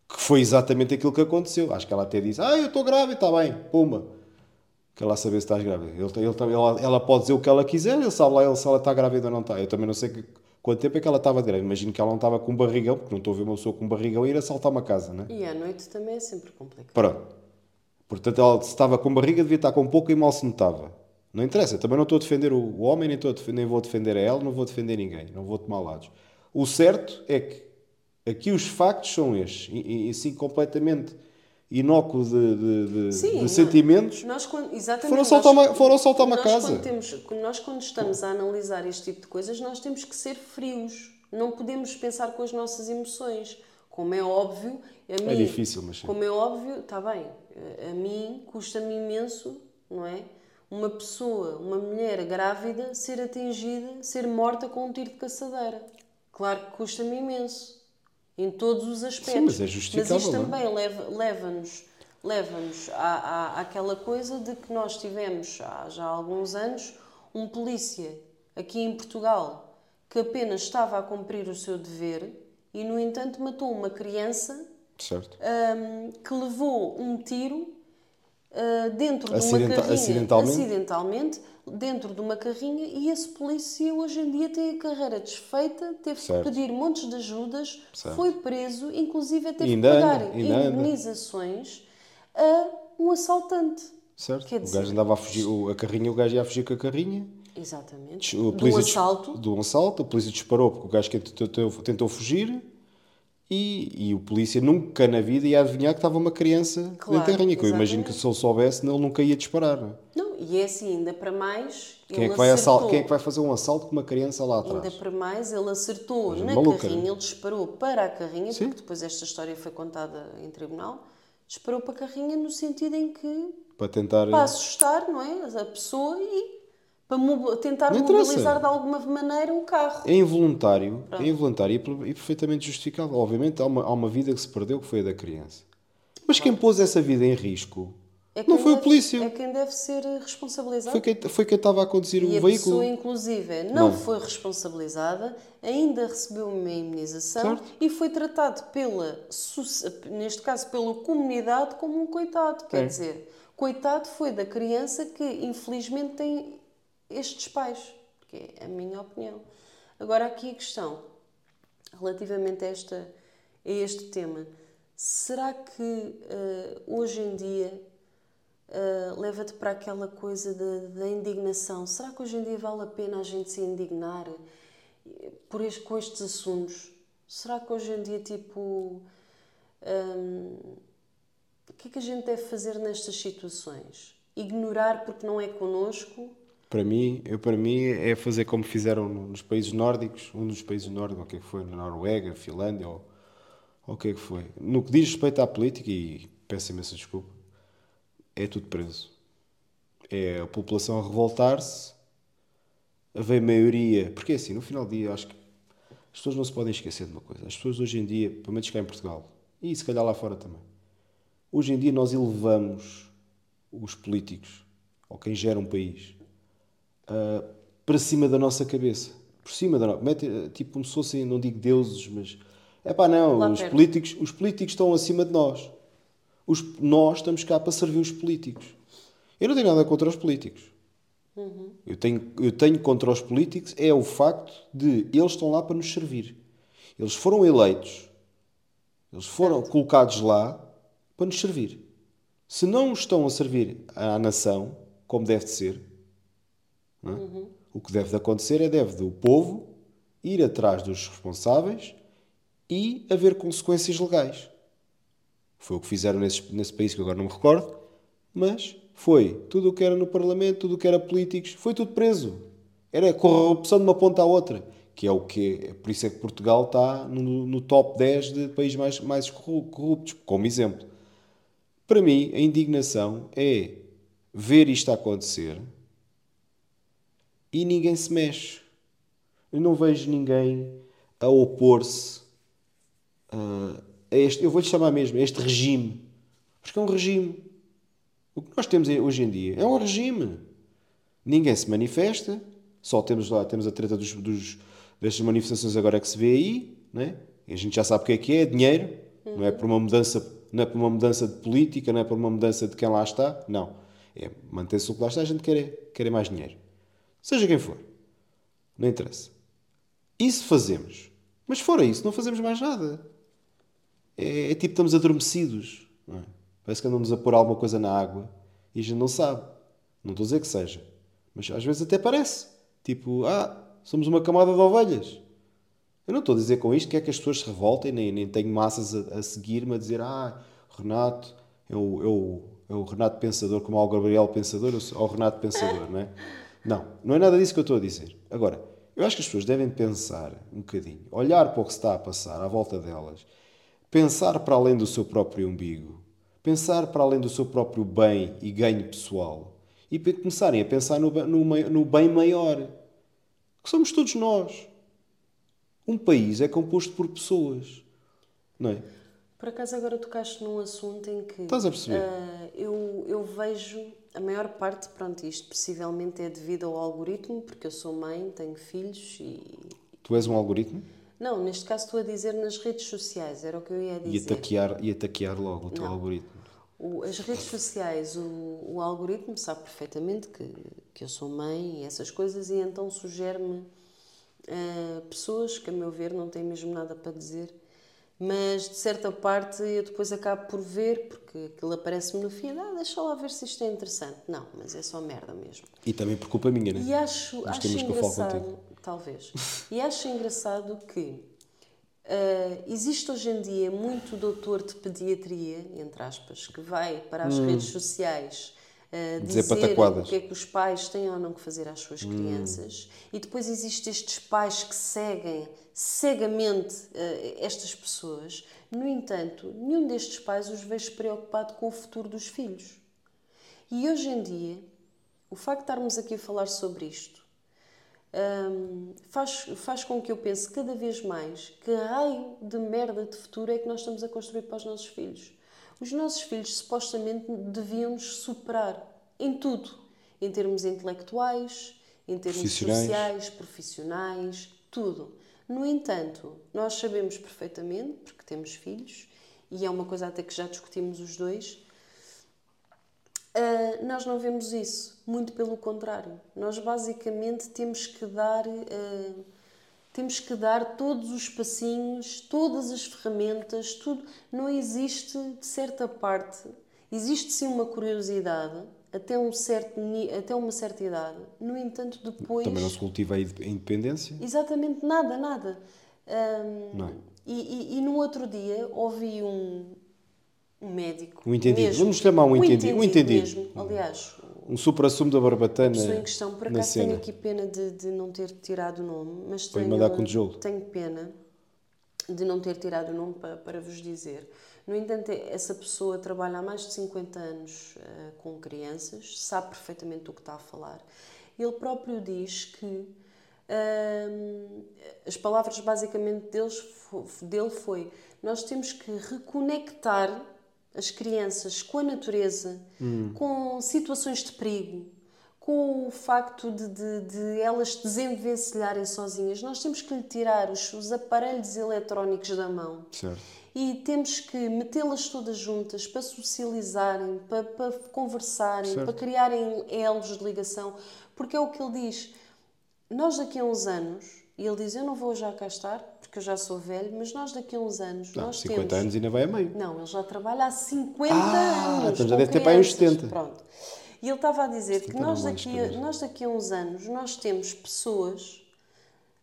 Que foi exatamente aquilo que aconteceu. Acho que ela até disse, ah, eu estou grávida, está bem, puma. Quer lá saber se estás grávida. Ele, ele, ela, ela pode dizer o que ela quiser, ele sabe lá ele, se ela está grávida ou não está. Eu também não sei que, quanto tempo é que ela estava grávida. Imagino que ela não estava com um barrigão, porque não estou a ver uma pessoa com um barrigão ir assaltar uma casa, né? E à noite também é sempre complicado. Pronto. Portanto, ela se estava com barriga, devia estar com pouco e mal se notava. Não interessa, também não estou a defender o o homem, nem, estou a defender, nem vou defender a ela, não vou defender ninguém, não vou tomar lados. O certo é que aqui os factos são estes, e, e assim completamente inócuo de, de- de- Sim, de sentimentos. Nós, exatamente, Foram nós- uma- foram uma nós casa. Quando temos, nós, quando estamos a analisar este tipo de coisas, nós temos que ser frios. Não podemos pensar com as nossas emoções. Como é óbvio, a mim, difícil, mas sim. Como é óbvio, está bem, a mim custa-me imenso, não é? Uma pessoa, uma mulher grávida, ser atingida, ser morta com um tiro de caçadeira. Claro que custa-me imenso. Em todos os aspectos. mas é Mas justificável, isto não é? também leva- leva-nos leva-nos à, à, àquela coisa de que nós tivemos há já alguns anos um polícia aqui em Portugal que apenas estava a cumprir o seu dever e, no entanto, matou uma criança Certo. hum, que levou um tiro ah, dentro de uma Acidenta- carrinha acidentalmente? acidentalmente, dentro de uma carrinha e esse polícia hoje em dia tem a carreira desfeita, teve Certo. que pedir montes de ajudas, Certo. foi preso, inclusive teve Ainda que pagar ainda indemnizações a um assaltante. Certo. Quer o dizer- gajo andava a fugir, o- a carrinha, o gajo ia a fugir com a carrinha. Exatamente. O de um polícia dis- assalto. um assalto, a polícia disparou porque o gajo tentou, tentou fugir e, e o polícia nunca na vida ia adivinhar que estava uma criança Claro, dentro da carrinha. Que eu imagino que se ele soubesse, ele nunca ia disparar. É? E é assim, ainda para mais. Quem é, que vai quem é que vai fazer um assalto com uma criança lá Ainda atrás? para mais, ele acertou na maluca, carrinha, né? ele disparou para a carrinha, Sim. porque depois esta história foi contada em tribunal. Disparou para a carrinha no sentido em que Para tentar. para assustar, não é? A pessoa e para mo- tentar mobilizar de alguma maneira o carro. É involuntário, é involuntário e per- e perfeitamente justificável. Obviamente há uma, há uma vida que se perdeu que foi a da criança. Mas quem pôs essa vida em risco É não foi o deve- polícia. É quem deve ser responsabilizado. Foi quem, foi quem estava a conduzir E o a veículo. pessoa, inclusive, não, Não. foi responsabilizada, ainda recebeu uma imunização Certo. e foi tratado pela, neste caso, pela comunidade como um coitado. Quer É. dizer, coitado foi da criança que, infelizmente, tem estes pais. Que é a minha opinião. Agora, aqui a questão, relativamente a, esta, a este tema. Será que eh, hoje em dia Uh, leva-te para aquela coisa da- indignação. Será que hoje em dia vale a pena a gente se indignar eh, por este, com estes assuntos? Será que hoje em dia, tipo. hum, o que é que a gente deve fazer nestas situações? Ignorar porque não é connosco? Para mim, eu, para mim é fazer como fizeram no- nos países nórdicos, um dos países nórdicos, o que é que foi, na Noruega, Finlândia, ou, ou o que é que foi. No que diz respeito à política, e peço imensa desculpa, é tudo preso. É a população a revoltar-se, haver maioria, porque é assim, no final do dia, acho que as pessoas não se podem esquecer de uma coisa. As pessoas hoje em dia, pelo menos cá em Portugal, e se calhar lá fora também, hoje em dia nós elevamos os políticos, ou quem gera um país, ah, para cima da nossa cabeça. Por cima da nossa. Tipo, como se fossem, não digo deuses, mas. É pá, não. Lá Os perto. políticos, os políticos estão acima de nós. Os, nós estamos cá para servir os políticos. Eu não tenho nada contra os políticos. Eu, tenho, eu tenho contra os políticos é o facto de eles estão lá para nos servir. Eles foram eleitos, eles foram colocados lá para nos servir. Se não estão a servir à nação, como deve de ser, é? o que deve de acontecer é deve do povo ir atrás dos responsáveis e haver consequências legais. Foi o que fizeram nesse, nesse país que agora não me recordo, mas foi tudo o que era no Parlamento, tudo o que era políticos, foi tudo preso. Era corrupção de uma ponta à outra, que é o que por isso é que Portugal está no, no top 10 de países mais, mais corru- corruptos, como exemplo. Para mim, a indignação é ver isto acontecer e ninguém se mexe. Eu não vejo ninguém a opor-se ah, a este, eu vou-lhe chamar mesmo, a este regime. Porque é um regime. O que nós temos hoje em dia é um regime. Ninguém se manifesta, só temos lá, temos a treta dos, dos, destas manifestações agora que se vê aí, né? e a gente já sabe o que é que é, é dinheiro, não é por uma mudança, não é por uma mudança de política, não é por uma mudança de quem lá está, não. É manter-se o que lá está, a gente quer, quer mais dinheiro. Seja quem for. Não interessa. Isso fazemos. Mas fora isso, não fazemos mais nada. É, é tipo estamos adormecidos. é? Parece que andamos a pôr alguma coisa na água e a gente não sabe. Não estou a dizer que seja. Mas às vezes até parece. Tipo, ah, somos uma camada de ovelhas. Eu não estou a dizer com isto que é que as pessoas se revoltem, nem, nem tenho massas a, a seguir-me a dizer, ah, Renato é é o, é o Renato Pensador, como há o Gabriel Pensador, ou o Renato Pensador, não é? Não, não é nada disso que eu estou a dizer. Agora, eu acho que as pessoas devem pensar um bocadinho, olhar para o que se está a passar à volta delas, pensar para além do seu próprio umbigo, pensar para além do seu próprio bem e ganho pessoal e começarem a pensar no, no, no bem maior, que somos todos nós. Um país é composto por pessoas, não é? Por acaso agora tocaste num assunto em que Estás a perceber? ah, eu, eu vejo a maior parte, pronto, isto possivelmente é devido ao algoritmo, porque eu sou mãe, tenho filhos e. Tu és um algoritmo Não, neste caso estou a dizer nas redes sociais, era o que eu ia e dizer. ataquear, e ataquear logo o teu Não. algoritmo. O- as redes sociais, o, o algoritmo sabe perfeitamente que, que eu sou mãe e essas coisas, e então sugere-me ah, pessoas que, a meu ver, não têm mesmo nada para dizer, mas de certa parte eu depois acabo por ver, porque aquilo aparece-me no feed, ah, deixa lá ver se isto é interessante. Não, mas é só merda mesmo. E também por culpa minha, né? E acho, Nos acho engraçado. Talvez, e acho engraçado que ah, existe hoje em dia muito doutor de pediatria, entre aspas, que vai para as redes sociais Hum. Dizer dizer, o que é que os pais têm ou não que fazer às suas crianças. E depois existem estes pais que seguem cegamente ah, estas pessoas. No entanto, nenhum destes pais os vejo preocupado com o futuro dos filhos. E hoje em dia, o facto de estarmos aqui a falar sobre isto hum, faz, faz com que eu pense cada vez mais que raio de merda de futuro é que nós estamos a construir para os nossos filhos. Os nossos filhos supostamente deviam nos superar em tudo, em termos intelectuais, em termos Profissionais. sociais, profissionais, tudo. No entanto, nós sabemos perfeitamente, porque temos filhos, e é uma coisa até que já discutimos os dois, Uh, nós não vemos isso, muito pelo contrário. Nós basicamente temos que dar uh, temos que dar todos os passinhos, todas as ferramentas, tudo. Não existe de certa parte, existe sim uma curiosidade até um certo até uma certa idade. No entanto, depois Também não se cultiva a inde- a independência. Exatamente nada, nada. Um, Não é? e, e, e no outro dia ouvi um, um médico. Um entendido. mesmo, Vamos chamar um entendido. Um entendido. mesmo. Aliás, Um supra-sumo da barbatana pessoa em questão, por acaso tenho aqui pena de, de não ter tirado o nome, mas tenho, mandar com tijolo. tenho pena de não ter tirado o nome para, para vos dizer. No entanto, essa pessoa trabalha há mais de 50 anos eh, com crianças, sabe perfeitamente do que está a falar. Ele próprio diz que hum, as palavras basicamente deles, dele foi nós temos que reconectar as crianças com a natureza, com situações de perigo, com o facto de, de, de elas desenvencilharem sozinhas. Nós temos que lhe tirar os, os aparelhos eletrónicos da mão Certo. e temos que metê-las todas juntas para socializarem, para, para conversarem, Certo. para criarem elos de ligação. Porque é o que ele diz. Nós daqui a uns anos, e ele diz, eu não vou já cá estar, porque eu já sou velho, mas nós daqui a uns anos, Não, nós 50 temos... anos ainda vai a meio. Não, ele já trabalha há 50 Ah, anos. então já deve ter para aí uns crianças. 70. Pronto. E ele estava a dizer que 70 nós vais daqui, a, nós daqui a uns anos nós temos pessoas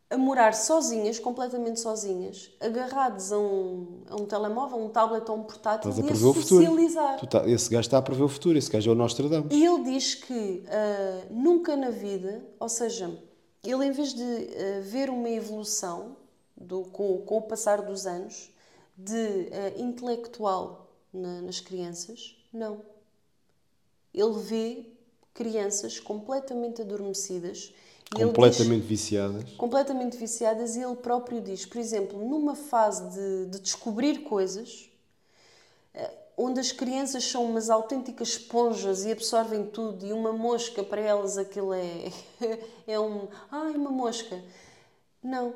a morar sozinhas, completamente sozinhas, agarrados a um, a um telemóvel, um tablet ou um portátil Estás a e a prever o futuro. socializar. Tá- esse gajo está a prever o futuro, esse gajo é o Nostradamus. E ele diz que ah, nunca na vida, ou seja, ele em vez de ah, ver uma evolução do- com, com o passar dos anos de ah, intelectual na- nas crianças, não. Ele vê crianças completamente adormecidas e ele diz- Completamente viciadas. completamente viciadas e ele próprio diz, por exemplo, numa fase de, de descobrir coisas, eh, onde as crianças são umas autênticas esponjas e absorvem tudo, e uma mosca para elas aquilo é, é um. Ai, uma mosca. Não.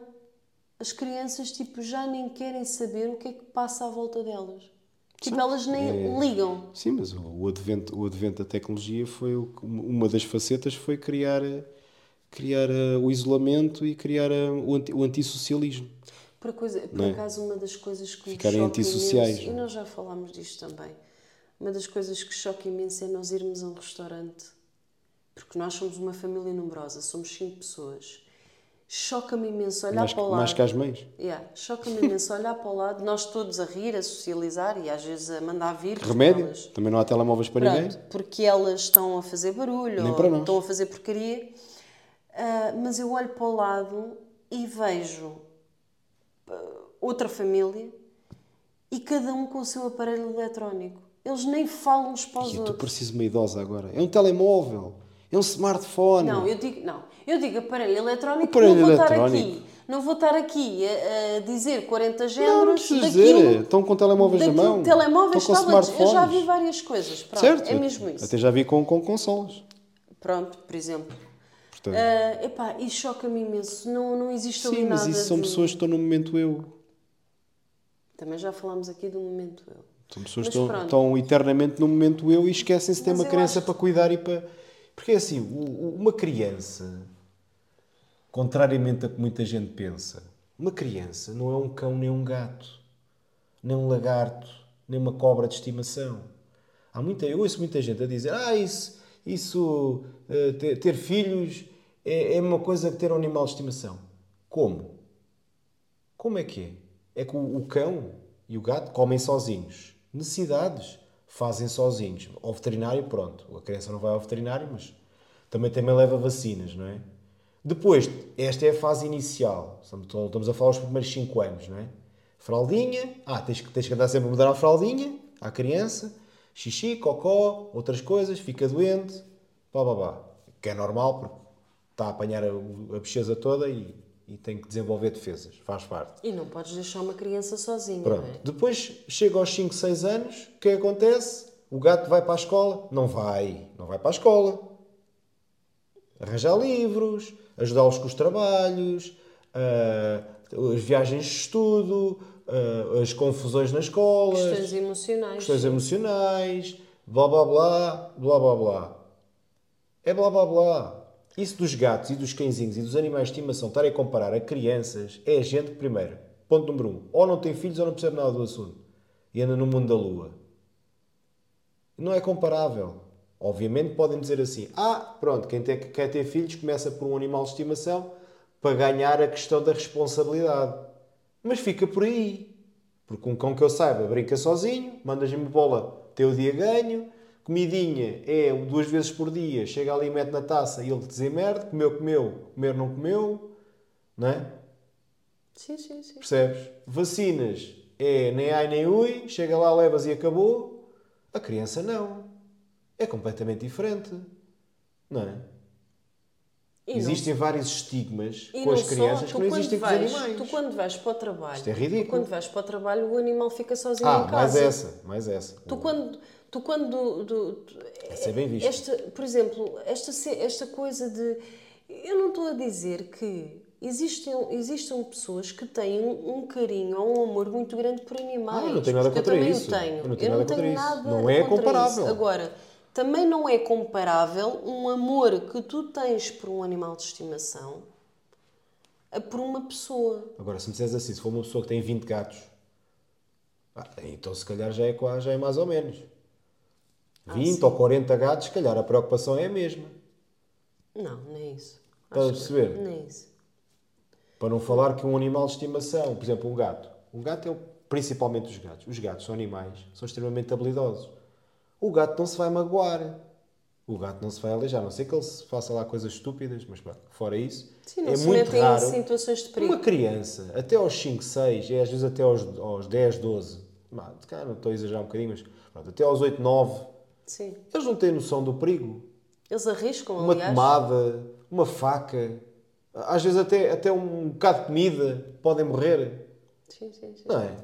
As crianças tipo, já nem querem saber o que é que passa à volta delas. Tipo, elas nem ligam. Sim, mas o, advento, o advento da tecnologia foi o uma das facetas foi criar, criar eh, o isolamento e criar eh, o, anti, o antissocialismo. Por, coisa, por é? acaso, uma das coisas que Ficarem me antissociais, imenso, e é? nós já falámos disto também, uma das coisas que choca imenso é nós irmos a um restaurante, porque nós somos uma família numerosa, somos cinco pessoas. Choca-me imenso olhar Mais, para o lado. mais que as mães. Yeah, choca-me imenso olhar para o lado, nós todos a rir, a socializar e às vezes a mandar vir. Remédio. elas- Também não há telemóveis para Pronto, ninguém. porque elas estão a fazer barulho Nem ou estão a fazer porcaria. Ah, mas eu olho para o lado e vejo ah, outra família e cada um com o seu aparelho eletrónico. Eles nem falam uns para os E tu outros. pareces uma idosa agora. É um telemóvel. É um smartphone. Não, eu digo, não, eu digo aparelho eletrónico, Aparelho não vou estar eletrónico. aqui. Não vou estar aqui a, a dizer 40 Não, géneros não precisas daquilo, dizer. Estão com telemóveis na mão. Telemóveis, Estão com tablets. Eu já smartphones. vi várias coisas. Pronto, Certo. é mesmo isso. Até já vi com, com consoles. Pronto, por exemplo. Portanto, Ah, epá, e choca-me imenso. Não, não existe sim, mas isso são de- pessoas que estão no momento eu. Também já falámos aqui do momento eu. São pessoas que estão, estão eternamente no momento eu e esquecem-se de ter uma criança acho- para cuidar e para. Porque é assim, uma criança, contrariamente a que muita gente pensa, uma criança não é um cão nem um gato, nem um lagarto, nem uma cobra de estimação. Há muita, eu ouço muita gente a dizer: Ah, isso, isso eh, ter, ter filhos é, é uma coisa que ter um animal de estimação. Como? Como é que é? É que o, o cão e o gato comem sozinhos. Necessidades fazem sozinhos. Ao veterinário, pronto. A criança não vai ao veterinário, mas também, também leva vacinas, não é? Depois, esta é a fase inicial. Estamos a falar os primeiros 5 anos, não é? Fraldinha. Ah, tens, que- tens que andar sempre a mudar a fraldinha à criança. Xixi, cocó, outras coisas. Fica doente. Pá, pá, pá. Que é normal, porque está a apanhar a, a toda e, e tem que desenvolver defesas. Faz parte. E não podes deixar uma criança sozinha, Pronto. é? Depois chega aos 5, 6 anos, o que é que acontece? O gato vai para a escola? Não vai. Não vai para a escola. Arranjar livros, ajudá-los com os trabalhos, ah, as viagens de estudo, ah, as confusões nas escolas, Questões emocionais. questões emocionais, blá blá blá, blá blá blá. É blá blá blá. Isso dos gatos e dos cãezinhos e dos animais de estimação estarem a comparar a crianças é gente primeiro, ponto número um, ou não tem filhos ou não percebe nada do assunto e anda no mundo da lua. Não é comparável. Obviamente podem dizer assim: ah, pronto, quem tem- quer ter filhos começa por um animal de estimação para ganhar a questão da responsabilidade. Mas fica por aí. Porque um cão que eu saiba brinca sozinho, mandas-lhe uma bola, teu dia ganho, comidinha é duas vezes por dia, chega ali e mete na taça e ele dizer merda, comeu, comeu, comer não comeu, não é? Sim, sim, sim. Percebes? Vacinas é nem ai nem ui, chega lá, levas e acabou. A criança não. É completamente diferente. Não é? E não Existem vários estigmas E com as não só, crianças tu que não existem com os vais- animais. Tu quando vais para o trabalho, Isto é ridículo. tu quando vais para o trabalho, o animal fica sozinho Ah, em casa. mais essa, mais essa. Tu quando, tu quando, do- Essa é bem esta, por exemplo, esta, esta coisa de, eu não estou a dizer que existem, existam pessoas que têm um, um carinho ou um amor muito grande por animais. Ah, eu não tenho nada contra eu também isso. o tenho. Eu não tenho nada contra isso. nada Não é comparável. isso. Agora, também não é comparável um amor que tu tens por um animal de estimação a por uma pessoa. Agora, se me disseres assim, se for uma pessoa que tem 20 gatos, ah, então se calhar já é, já é mais ou menos. 20 ou 40 gatos, se calhar a preocupação é a mesma. Não, nem isso. Estás a Acho que- perceber? Nem isso. Para não falar que um animal de estimação, por exemplo, um gato. Um gato é o- principalmente os gatos. Os gatos são animais, são extremamente habilidosos. O gato não se vai magoar. O gato não se vai aleijar. A não sei que ele se faça lá coisas estúpidas, mas pá, fora isso, Sim, não é se muito metem raro. em situações de perigo. Uma criança, até aos 5, 6, e às vezes até aos, aos 10, 12, bah, de cá não estou a exagerar um bocadinho, mas pronto, até aos 8, 9, Sim. eles não têm noção do perigo. Eles arriscam, Uma aliás. tomada, uma faca, às vezes até, até um bocado de comida, podem morrer. Sim, sim, sim. Não é?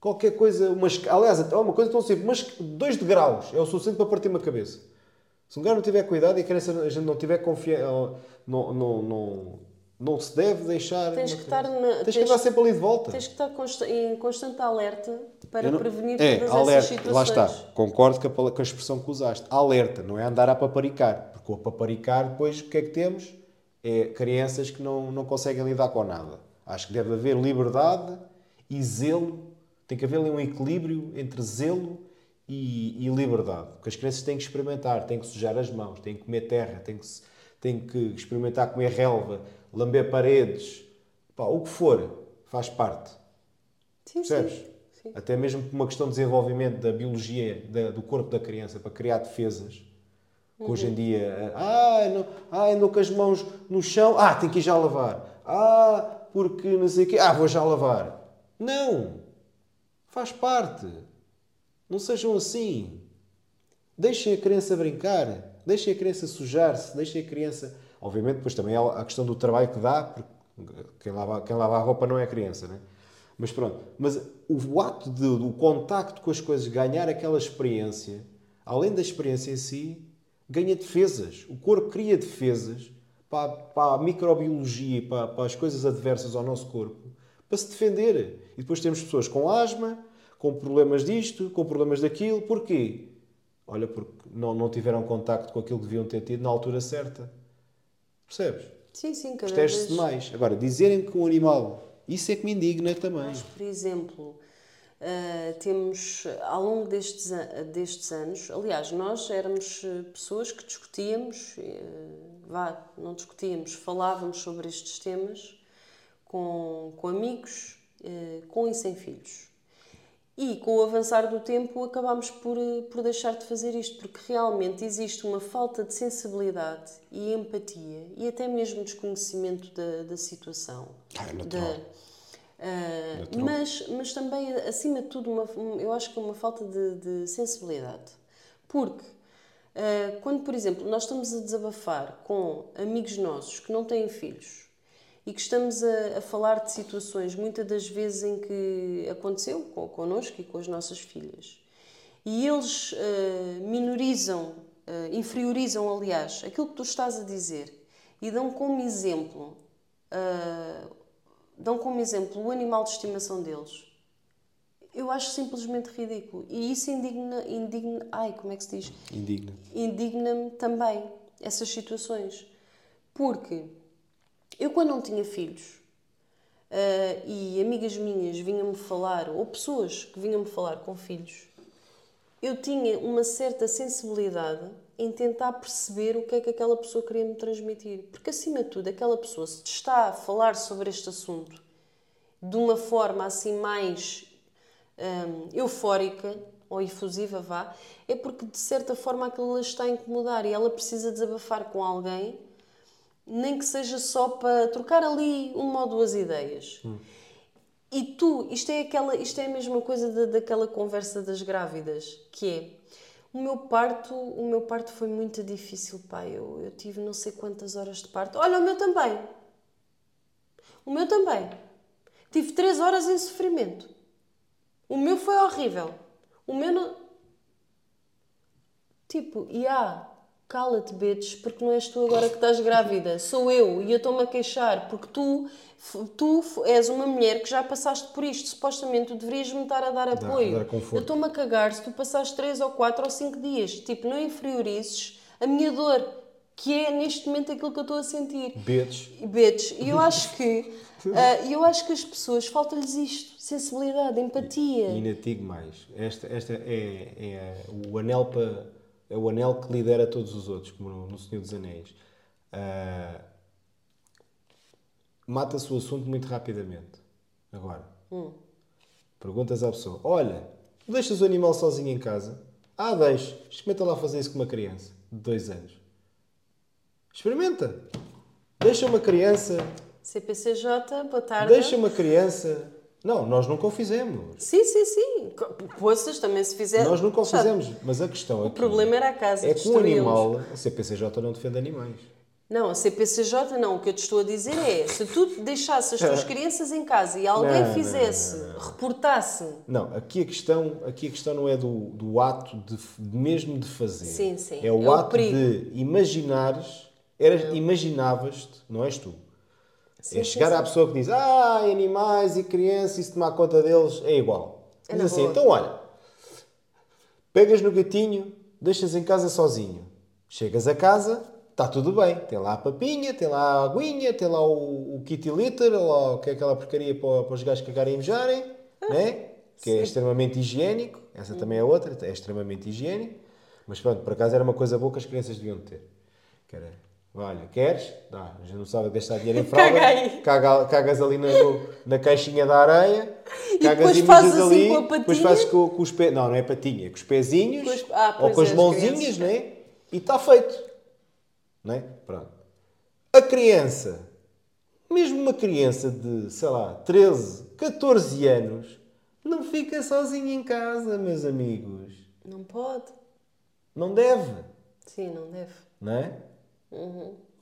Qualquer coisa, uma, esca- aliás, até uma coisa tão simples, mas 2 degraus é o suficiente para partir uma cabeça. Se um gajo não tiver cuidado e a, criança, a gente não tiver confiança, não, não, não, não se deve deixar. Tens que estar na- Tens que tens- andar sempre ali de volta. Tens que estar consta- em constante alerta para não- prevenir é, todas alerta, essas situações. Lá está, concordo com a, com a expressão que usaste. Alerta, não é andar a paparicar. Porque o paparicar, depois, o que é que temos? É crianças que não, não conseguem lidar com nada. Acho que deve haver liberdade e zelo. Tem que haver ali um equilíbrio entre zelo e, e liberdade. Porque as crianças têm que experimentar, têm que sujar as mãos, têm que comer terra, têm que, têm que experimentar comer relva, lamber paredes. Pá, o que for, faz parte. Sim, Percebes? sim. sim. Até mesmo por uma questão de desenvolvimento da biologia da- do corpo da criança para criar defesas. Que hoje em dia, ah, não, ah, andou com as mãos no chão, ah, tem que ir já lavar. Ah, porque não sei o quê, ah, vou já lavar. Não! Faz parte. Não sejam assim. Deixem a criança brincar, deixem a criança sujar-se, deixem a criança. Obviamente, depois também há a questão do trabalho que dá, porque quem lava, quem lava a roupa não é a criança, né? Mas pronto. Mas o ato de, do contacto com as coisas, ganhar aquela experiência, além da experiência em si, ganha defesas. O corpo cria defesas para, para a microbiologia e para, para as coisas adversas ao nosso corpo para se defender. E depois temos pessoas com asma, com problemas disto, com problemas daquilo. Porquê? Olha, porque não, não tiveram contacto com aquilo que deviam ter tido na altura certa. Percebes? Sim, sim, cada Protege-se vez... demais. Agora, dizerem que um animal, isso é que me indigna também. Nós, por exemplo, ah, temos ao longo destes, destes anos, aliás, nós éramos eh, pessoas que discutíamos, eh, vá, não discutíamos, falávamos sobre estes temas com, com amigos, eh, com e sem filhos. E com o avançar do tempo acabámos por, eh, por deixar de fazer isto, porque realmente existe uma falta de sensibilidade e empatia e até mesmo desconhecimento da, da situação. Ah, é natural. Da- ah, Natural. mas, mas também, acima de tudo, uma, eu acho que é uma falta de, de sensibilidade. Porque ah, quando, por exemplo, nós estamos a desabafar com amigos nossos que não têm filhos e que estamos a, a falar de situações, muitas das vezes em que aconteceu con- connosco e com as nossas filhas, e eles ah, minorizam, ah, inferiorizam, aliás, aquilo que tu estás a dizer e dão como exemplo ah, dão como exemplo o animal de estimação deles, eu acho simplesmente ridículo. E isso indigna, indigna ai, como é que se diz? Indigna. Indigna-me também essas situações. Porque eu, quando não tinha filhos, ah, e amigas minhas vinham-me falar, ou pessoas que vinham-me falar com filhos, eu tinha uma certa sensibilidade em tentar perceber o que é que aquela pessoa queria me transmitir. Porque, acima de tudo, aquela pessoa, se está a falar sobre este assunto de uma forma assim mais hum, eufórica ou efusiva, vá, é porque de certa forma aquilo a está a incomodar e ela precisa desabafar com alguém, nem que seja só para trocar ali uma ou duas ideias. E tu, isto é, aquela, isto é a mesma coisa da, daquela conversa das grávidas, que é o meu parto, o meu parto foi muito difícil, pai. Eu, eu tive não sei quantas horas de parto. Olha, o meu também. O meu também. Tive três horas em sofrimento. O meu foi horrível. O meu não. Tipo, e há. Cala-te, bitch, porque não és tu agora que estás grávida, sou eu e eu estou-me a queixar porque tu, tu és uma mulher que já passaste por isto, supostamente tu deverias me estar a dar apoio. dar conforto. eu estou-me a cagar se tu passaste 3 ou 4 ou 5 dias, tipo, não inferiorizes a minha dor, que é neste momento aquilo que eu estou a sentir. E bitch, e eu acho que ah, eu acho que as pessoas falta-lhes isto, sensibilidade, empatia. E ainda te digo mais. Esta, esta é, é o anel para é o anel que lidera todos os outros, como no, no Senhor dos Anéis. Ah, Mata-se o assunto muito rapidamente. Agora, perguntas à pessoa: Olha, deixas o animal sozinho em casa? Ah, deixo. Experimenta lá fazer isso com uma criança de dois anos. Experimenta. Deixa uma criança. CPCJ, boa tarde. Deixa uma criança. Não, nós nunca o fizemos. Sim, sim, sim. Poças também se fizer. Nós nunca o Sabe, fizemos, mas a questão O problema era a casa. é que um animal, a CPCJ não defende animais. Não, a CPCJ não. O que eu te estou a dizer é: se tu deixasses as tuas crianças em casa e alguém Não, fizesse, não, não, reportasse. Não, aqui a questão, aqui a questão não é do, do ato de, mesmo de fazer. Sim, sim. É o É o ato perigo. de imaginares, eras, imaginavas-te, não és tu. Sim, é sim, chegar sim. à pessoa que diz, ah, animais e crianças, e se tomar conta deles, é igual. É na assim, boa. então olha, pegas no gatinho, deixas em casa sozinho. Chegas a casa, está tudo bem. Tem lá a papinha, tem lá a aguinha, tem lá o, o kitty litter, lá, o que é aquela porcaria para, para os gajos cagarem e mejarem, né? que é extremamente higiênico. Essa também é outra, é extremamente higiênico. Mas pronto, por acaso era uma coisa boa que as crianças deviam ter. Que era, olha, queres? Dá, já não sabe gastar dinheiro em fralda. Caga cagas ali na, na caixinha da areia. cagas depois e fazes assim ali. com a Depois fazes com, com os pés. Não, não é patinha, é com os pezinhos. Ah, ou com é, as as mãozinhas, crianças. né? E está feito. Né? Pronto. A criança, mesmo uma criança de, sei lá, 13, 14 anos, não fica sozinha em casa, meus amigos. Não pode. Não deve, Sim, não deve. não é?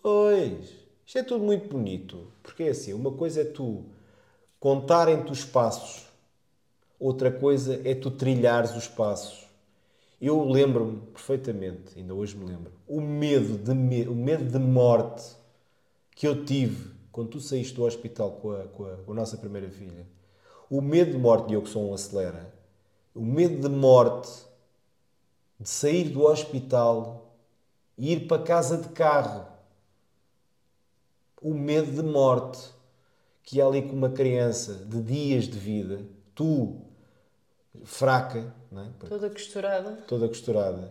Pois. Isto é tudo muito bonito. Porque é assim, uma coisa é tu contarem-te os passos, outra coisa é tu trilhares os passos. Eu lembro-me perfeitamente, ainda hoje me lembro, o medo de, me- o medo de morte que eu tive quando tu saíste do hospital com a, com a- com a nossa primeira filha. O medo de morte, eu que sou um acelera, o medo de morte de sair do hospital e ir para casa de carro. O medo de morte que há ali com uma criança de dias de vida, tu, fraca, é? Toda costurada. toda costurada,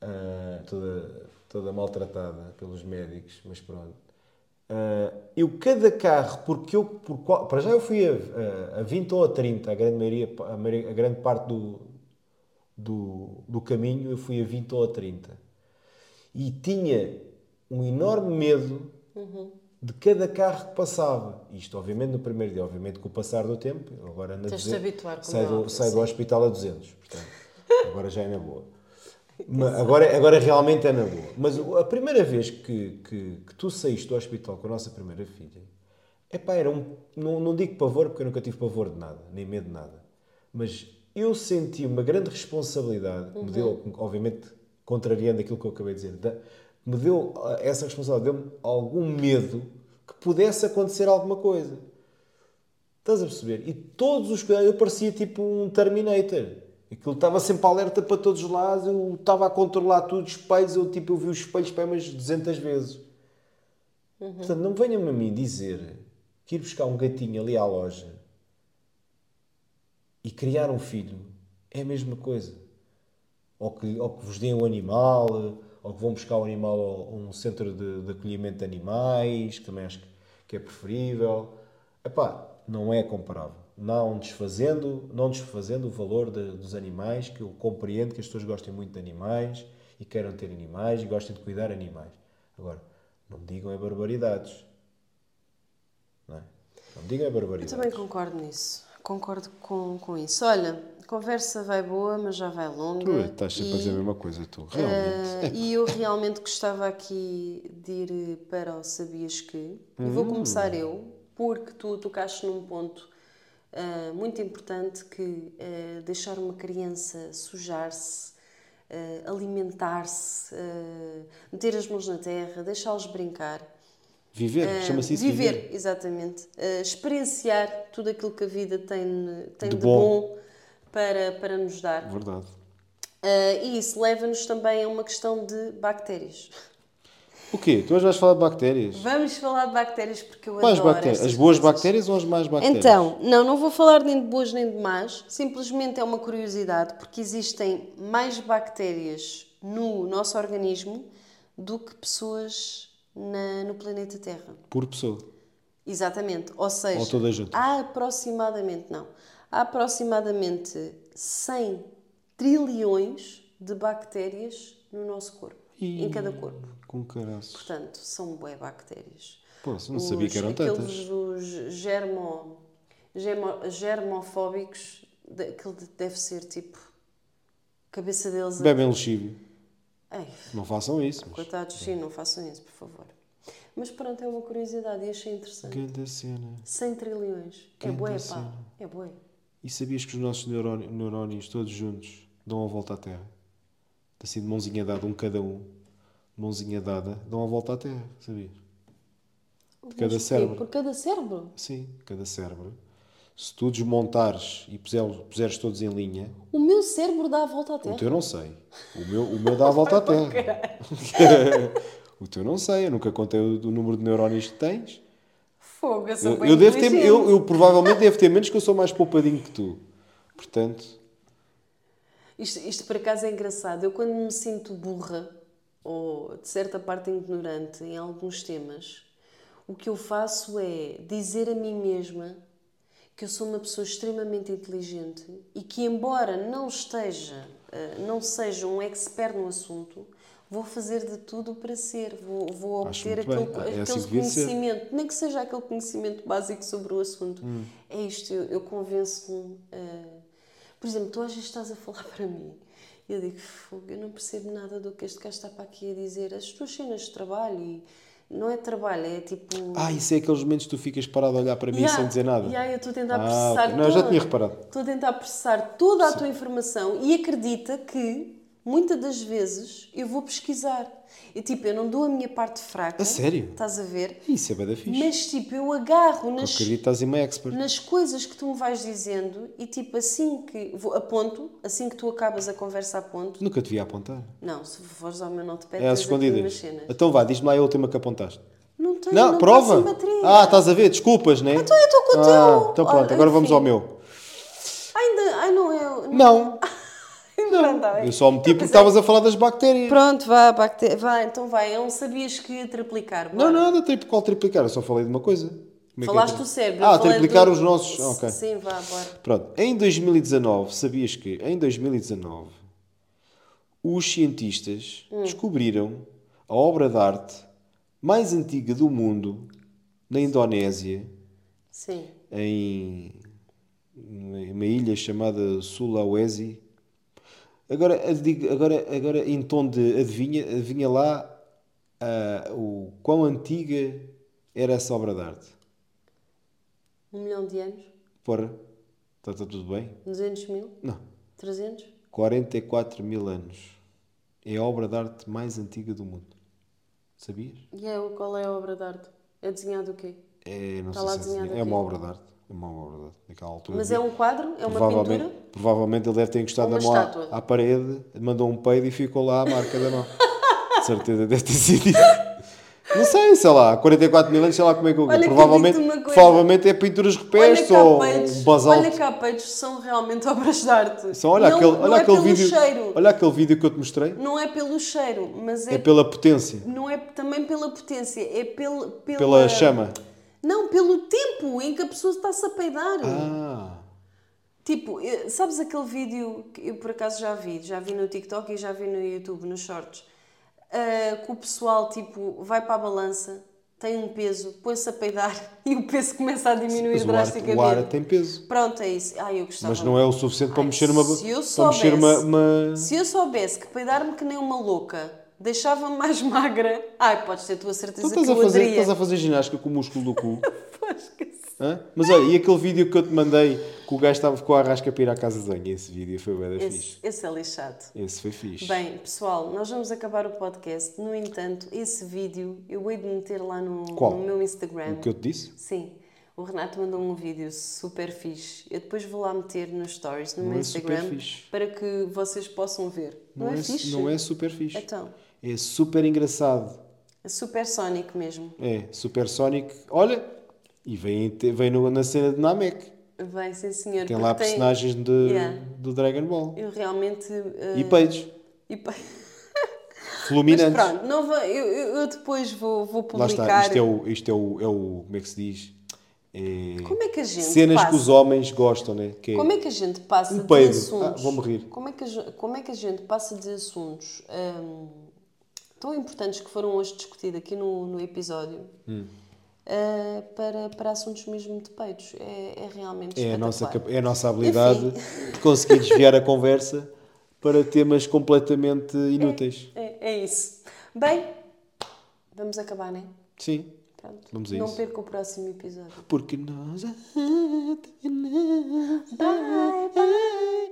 ah, toda, toda maltratada pelos médicos, mas pronto. Ah, eu, cada carro, porque eu, por qual- para já eu fui a, a, a 20 ou a 30, a grande, maioria, a, maioria- a grande parte do, do, do caminho eu fui a 20 ou a 30. E tinha um enorme medo de cada carro que passava. Isto, obviamente, no primeiro dia. Obviamente, com o passar do tempo, agora ando a Tens de dizer, te habituar, como sai, do, sai do hospital a 200. Portanto, agora já é na boa. Mas agora, agora realmente é na boa. Mas a primeira vez que, que, que tu saíste do hospital com a nossa primeira filha, epá, era um. Não, não digo pavor, porque eu nunca tive pavor de nada, nem medo de nada. Mas eu senti uma grande responsabilidade, me deu, obviamente, contrariando aquilo que eu acabei de dizer, da- me deu essa responsabilidade, deu-me algum medo que pudesse acontecer alguma coisa. Estás a perceber? E todos os cuidados, eu parecia tipo um Terminator. Aquilo estava sempre alerta para todos os lados, eu estava a controlar tudo, os espelhos, eu tipo, eu vi os espelhos para umas 200 vezes. Portanto, não venham-me a mim dizer que ir buscar um gatinho ali à loja e criar um filho é a mesma coisa. Ou que, ou que vos deem um animal, ou que vão buscar o animal a um centro de, de acolhimento de animais, que também acho que, que é preferível. Epá, não é comparável. Não desfazendo, não desfazendo o valor de- dos animais, que eu compreendo que as pessoas gostem muito de animais e queiram ter animais e gostem de cuidar de animais. Agora, não me digam é barbaridades. Não é? Não me digam é Eu barbaridades. também concordo nisso. Concordo com, com isso. Olha, conversa vai boa, mas já vai longa. Tu estás sempre a dizer a e, mesma coisa, tu. Realmente. e eu realmente gostava aqui de ir para o Sabias Que. E vou Hum. começar eu, porque tu tocaste num ponto eh, muito importante que eh, deixar uma criança sujar-se eh, alimentar-se, meter as mãos na terra, deixá-los brincar. Viver, chama-se isso viver, viver. exatamente. Experienciar tudo aquilo que a vida tem, tem De de, bom. bom, para, para nos dar. Verdade. Eh, e isso leva-nos também a uma questão de bactérias. O quê? Tu hoje vais falar de bactérias? Vamos falar de bactérias porque eu Quais adoro bactérias? As boas coisas. bactérias ou as más bactérias? Então, não, não vou falar nem de boas nem de más, simplesmente é uma curiosidade, porque existem mais bactérias no nosso organismo do que pessoas na- no planeta Terra. Por pessoa. Exatamente, ou seja, Ou todas juntas? aproximadamente, não, aproximadamente 100 trilhões de bactérias no nosso corpo, em cada corpo. Com caraças. Portanto, são bué bactérias. Pô, não sabia que eram aqueles tantas. dos germo, germo, germofóbicos, aquilo de- deve ser tipo. Cabeça deles. Bebem lexívio. Não façam isso. Mas... coitados, sim, não façam isso, por favor. Mas pronto, é uma curiosidade e achei interessante. Grande cena. 100 trilhões. É Grande bué, pá. É bué. E sabias que os nossos neuróni- neurónios, todos juntos, dão a volta à Terra? Assim, de mãozinha dada, um cada um. Mãozinha dada, dão a volta à Terra. Sabias? Mas cada cérebro. Por cada cérebro? Sim, cada cérebro. Se tu desmontares e puseres, puseres todos em linha, O meu cérebro dá a volta à o Terra. teu não sei. O meu, o meu dá a volta à Terra. o teu não sei. Eu nunca contei o, o número de neurónios que tens. Fogo, eu sou Eu, eu devo ter, eu, eu provavelmente devo ter menos que eu sou mais poupadinho que tu. Portanto, Isto, isto por acaso é engraçado. Eu quando me sinto burra ou de certa parte ignorante em alguns temas, o que eu faço é dizer a mim mesma que eu sou uma pessoa extremamente inteligente e que embora não esteja, eh, não seja um expert no assunto, vou fazer de tudo para ser, vou, vou obter aquele. É assim aquele ser. conhecimento, nem que seja aquele conhecimento básico sobre o assunto. Hum. É isto, eu, eu convenço-me. eh, por exemplo, tu vezes estás a falar para mim e eu digo, fogo, eu não percebo nada do que este gajo está para aqui a dizer. As tuas cenas de trabalho e não é trabalho, é tipo. ah, isso é aqueles momentos que tu ficas parado a olhar para mim Yeah, sem dizer nada. yeah, eu estou a tentar Ah, processar ok. Não, eu já toda- tinha reparado. Estou a tentar processar toda a tua informação e acredita que muitas das vezes eu vou pesquisar. E tipo, eu não dou a minha parte fraca. A sério? Estás a ver? Isso é bem da fixe. Mas tipo, eu agarro nas, em uma expert. nas coisas que tu me vais dizendo e tipo, assim que vou, aponto, assim que tu acabas a conversa aponto. Nunca te vi apontar. Não, se fores ao meu notepad, É às escondidas. cenas. Então vá, diz-me lá a última que apontaste. Não tenho, Não, não prova! Ah, estás a ver? Desculpas, né? Então eu estou com o ah, teu. Então pronto, Olha, agora vamos enfim. ao meu. Ainda, ai não, eu... Não, Tá bem. eu só meti porque estavas a falar das bactérias. Pronto, vá, bactéria. Vá, então vai. Eu não sabias que ia triplicar. Não, bora. nada, tri- qual triplicar? Eu só falei de uma coisa. É é Falaste tri- do cérebro. Ah, triplicar do- os nossos. Ok. Sim, vá, bora. Pronto, em 2019, sabias que em 2019 os cientistas Hum. descobriram a obra de arte mais antiga do mundo na Indonésia, Sim. em uma ilha chamada Sulawesi. Agora, agora, agora em tom de adivinha, adivinha lá ah, o quão antiga era essa obra de arte. Um milhão de anos? Porra, está tudo bem? 200 mil? Não. 300? 44 mil anos. É a obra de arte mais antiga do mundo. Sabias? E é, qual é a obra de arte? É desenhado o quê? É, não Está sei lá se é, desenhado é uma obra de arte. É uma obra. Naquela altura. Mas é um quadro? É uma provavelmente, pintura? provavelmente ele deve ter encostado Ou a mão à, à parede, mandou um peido e ficou lá a marca da mão. De certeza deve ter sido isso. Não sei, sei lá, 44 mil anos, sei lá como é que eu. Olha que provavelmente, coisa. provavelmente é pinturas rupestres ou peitos, um basalto. olha cá, peitos são realmente obras de arte. Só olha não, aquele, não olha é aquele pelo vídeo. cheiro. Olha aquele vídeo que eu te mostrei. Não é pelo cheiro, mas é, É pela potência, não é também pela potência, é pelo, pela, pela chama. Não, pelo tempo em que a pessoa está-se a peidar. Ah, Tipo, eh, sabes aquele vídeo que eu por acaso já vi, já vi no TikTok e já vi no YouTube, nos shorts, ah, que o pessoal tipo vai para a balança, tem um peso, põe-se a peidar e o peso começa a diminuir mas o ar, drasticamente. o ar tem peso. Pronto, é isso. Ai, eu gostava. Mas não é o suficiente para Ai, mexer uma. se eu Para mexer uma. soubesse- uma- Se eu soubesse que peidar-me que nem uma louca deixava-me mais magra, ai, podes ter tua Tu certeza estás que a, eu fazer, aderia. estás a fazer ginástica com o músculo do cu. Hã? Mas olha, e aquele vídeo que eu te mandei que o gajo estava com a arrasca para ir à casa de banho? Esse vídeo foi bem da fixe. Esse, esse é lixado. Esse foi fixe. Bem, pessoal, nós vamos acabar o podcast. No entanto, esse vídeo eu hei de meter lá no, no meu Instagram. O que eu te disse? Sim. O Renato mandou um vídeo super fixe. Eu depois vou lá meter nos stories no Não meu é super Instagram fixe. para que vocês possam ver. Não, é, fixe? não é super fixe. Então, É super engraçado. é super Sonic mesmo. É, Super Sonic. Olha, e vem, vem no- na cena de Namek. Vai, sim senhor. Tem lá personagens de, Yeah. do Dragon Ball. Eu realmente... eh, E peitos. e pe- Mas Fluminantes. pronto, não vou, eu, eu- depois vou, vou Lá publicar... está. Isto é o, isto é o, é o. Como é que se diz? É, Como é que a gente cenas passa? que os homens gostam, né? Que é- Como é que a gente passa Um de peido. assuntos? Ah, vou-me rir. Como é, que a, como é que a gente passa de assuntos hum, tão importantes que foram hoje discutidos aqui no, no episódio Hum. ah, para, para assuntos mesmo de peitos? É, é realmente é, a nossa, é a nossa habilidade Enfim. de conseguir desviar a conversa para temas completamente inúteis. É, é isso. Bem, vamos acabar, né? Sim, Pronto. Vamos a Não isso. perca o próximo episódio. porque nós. Bye, bye.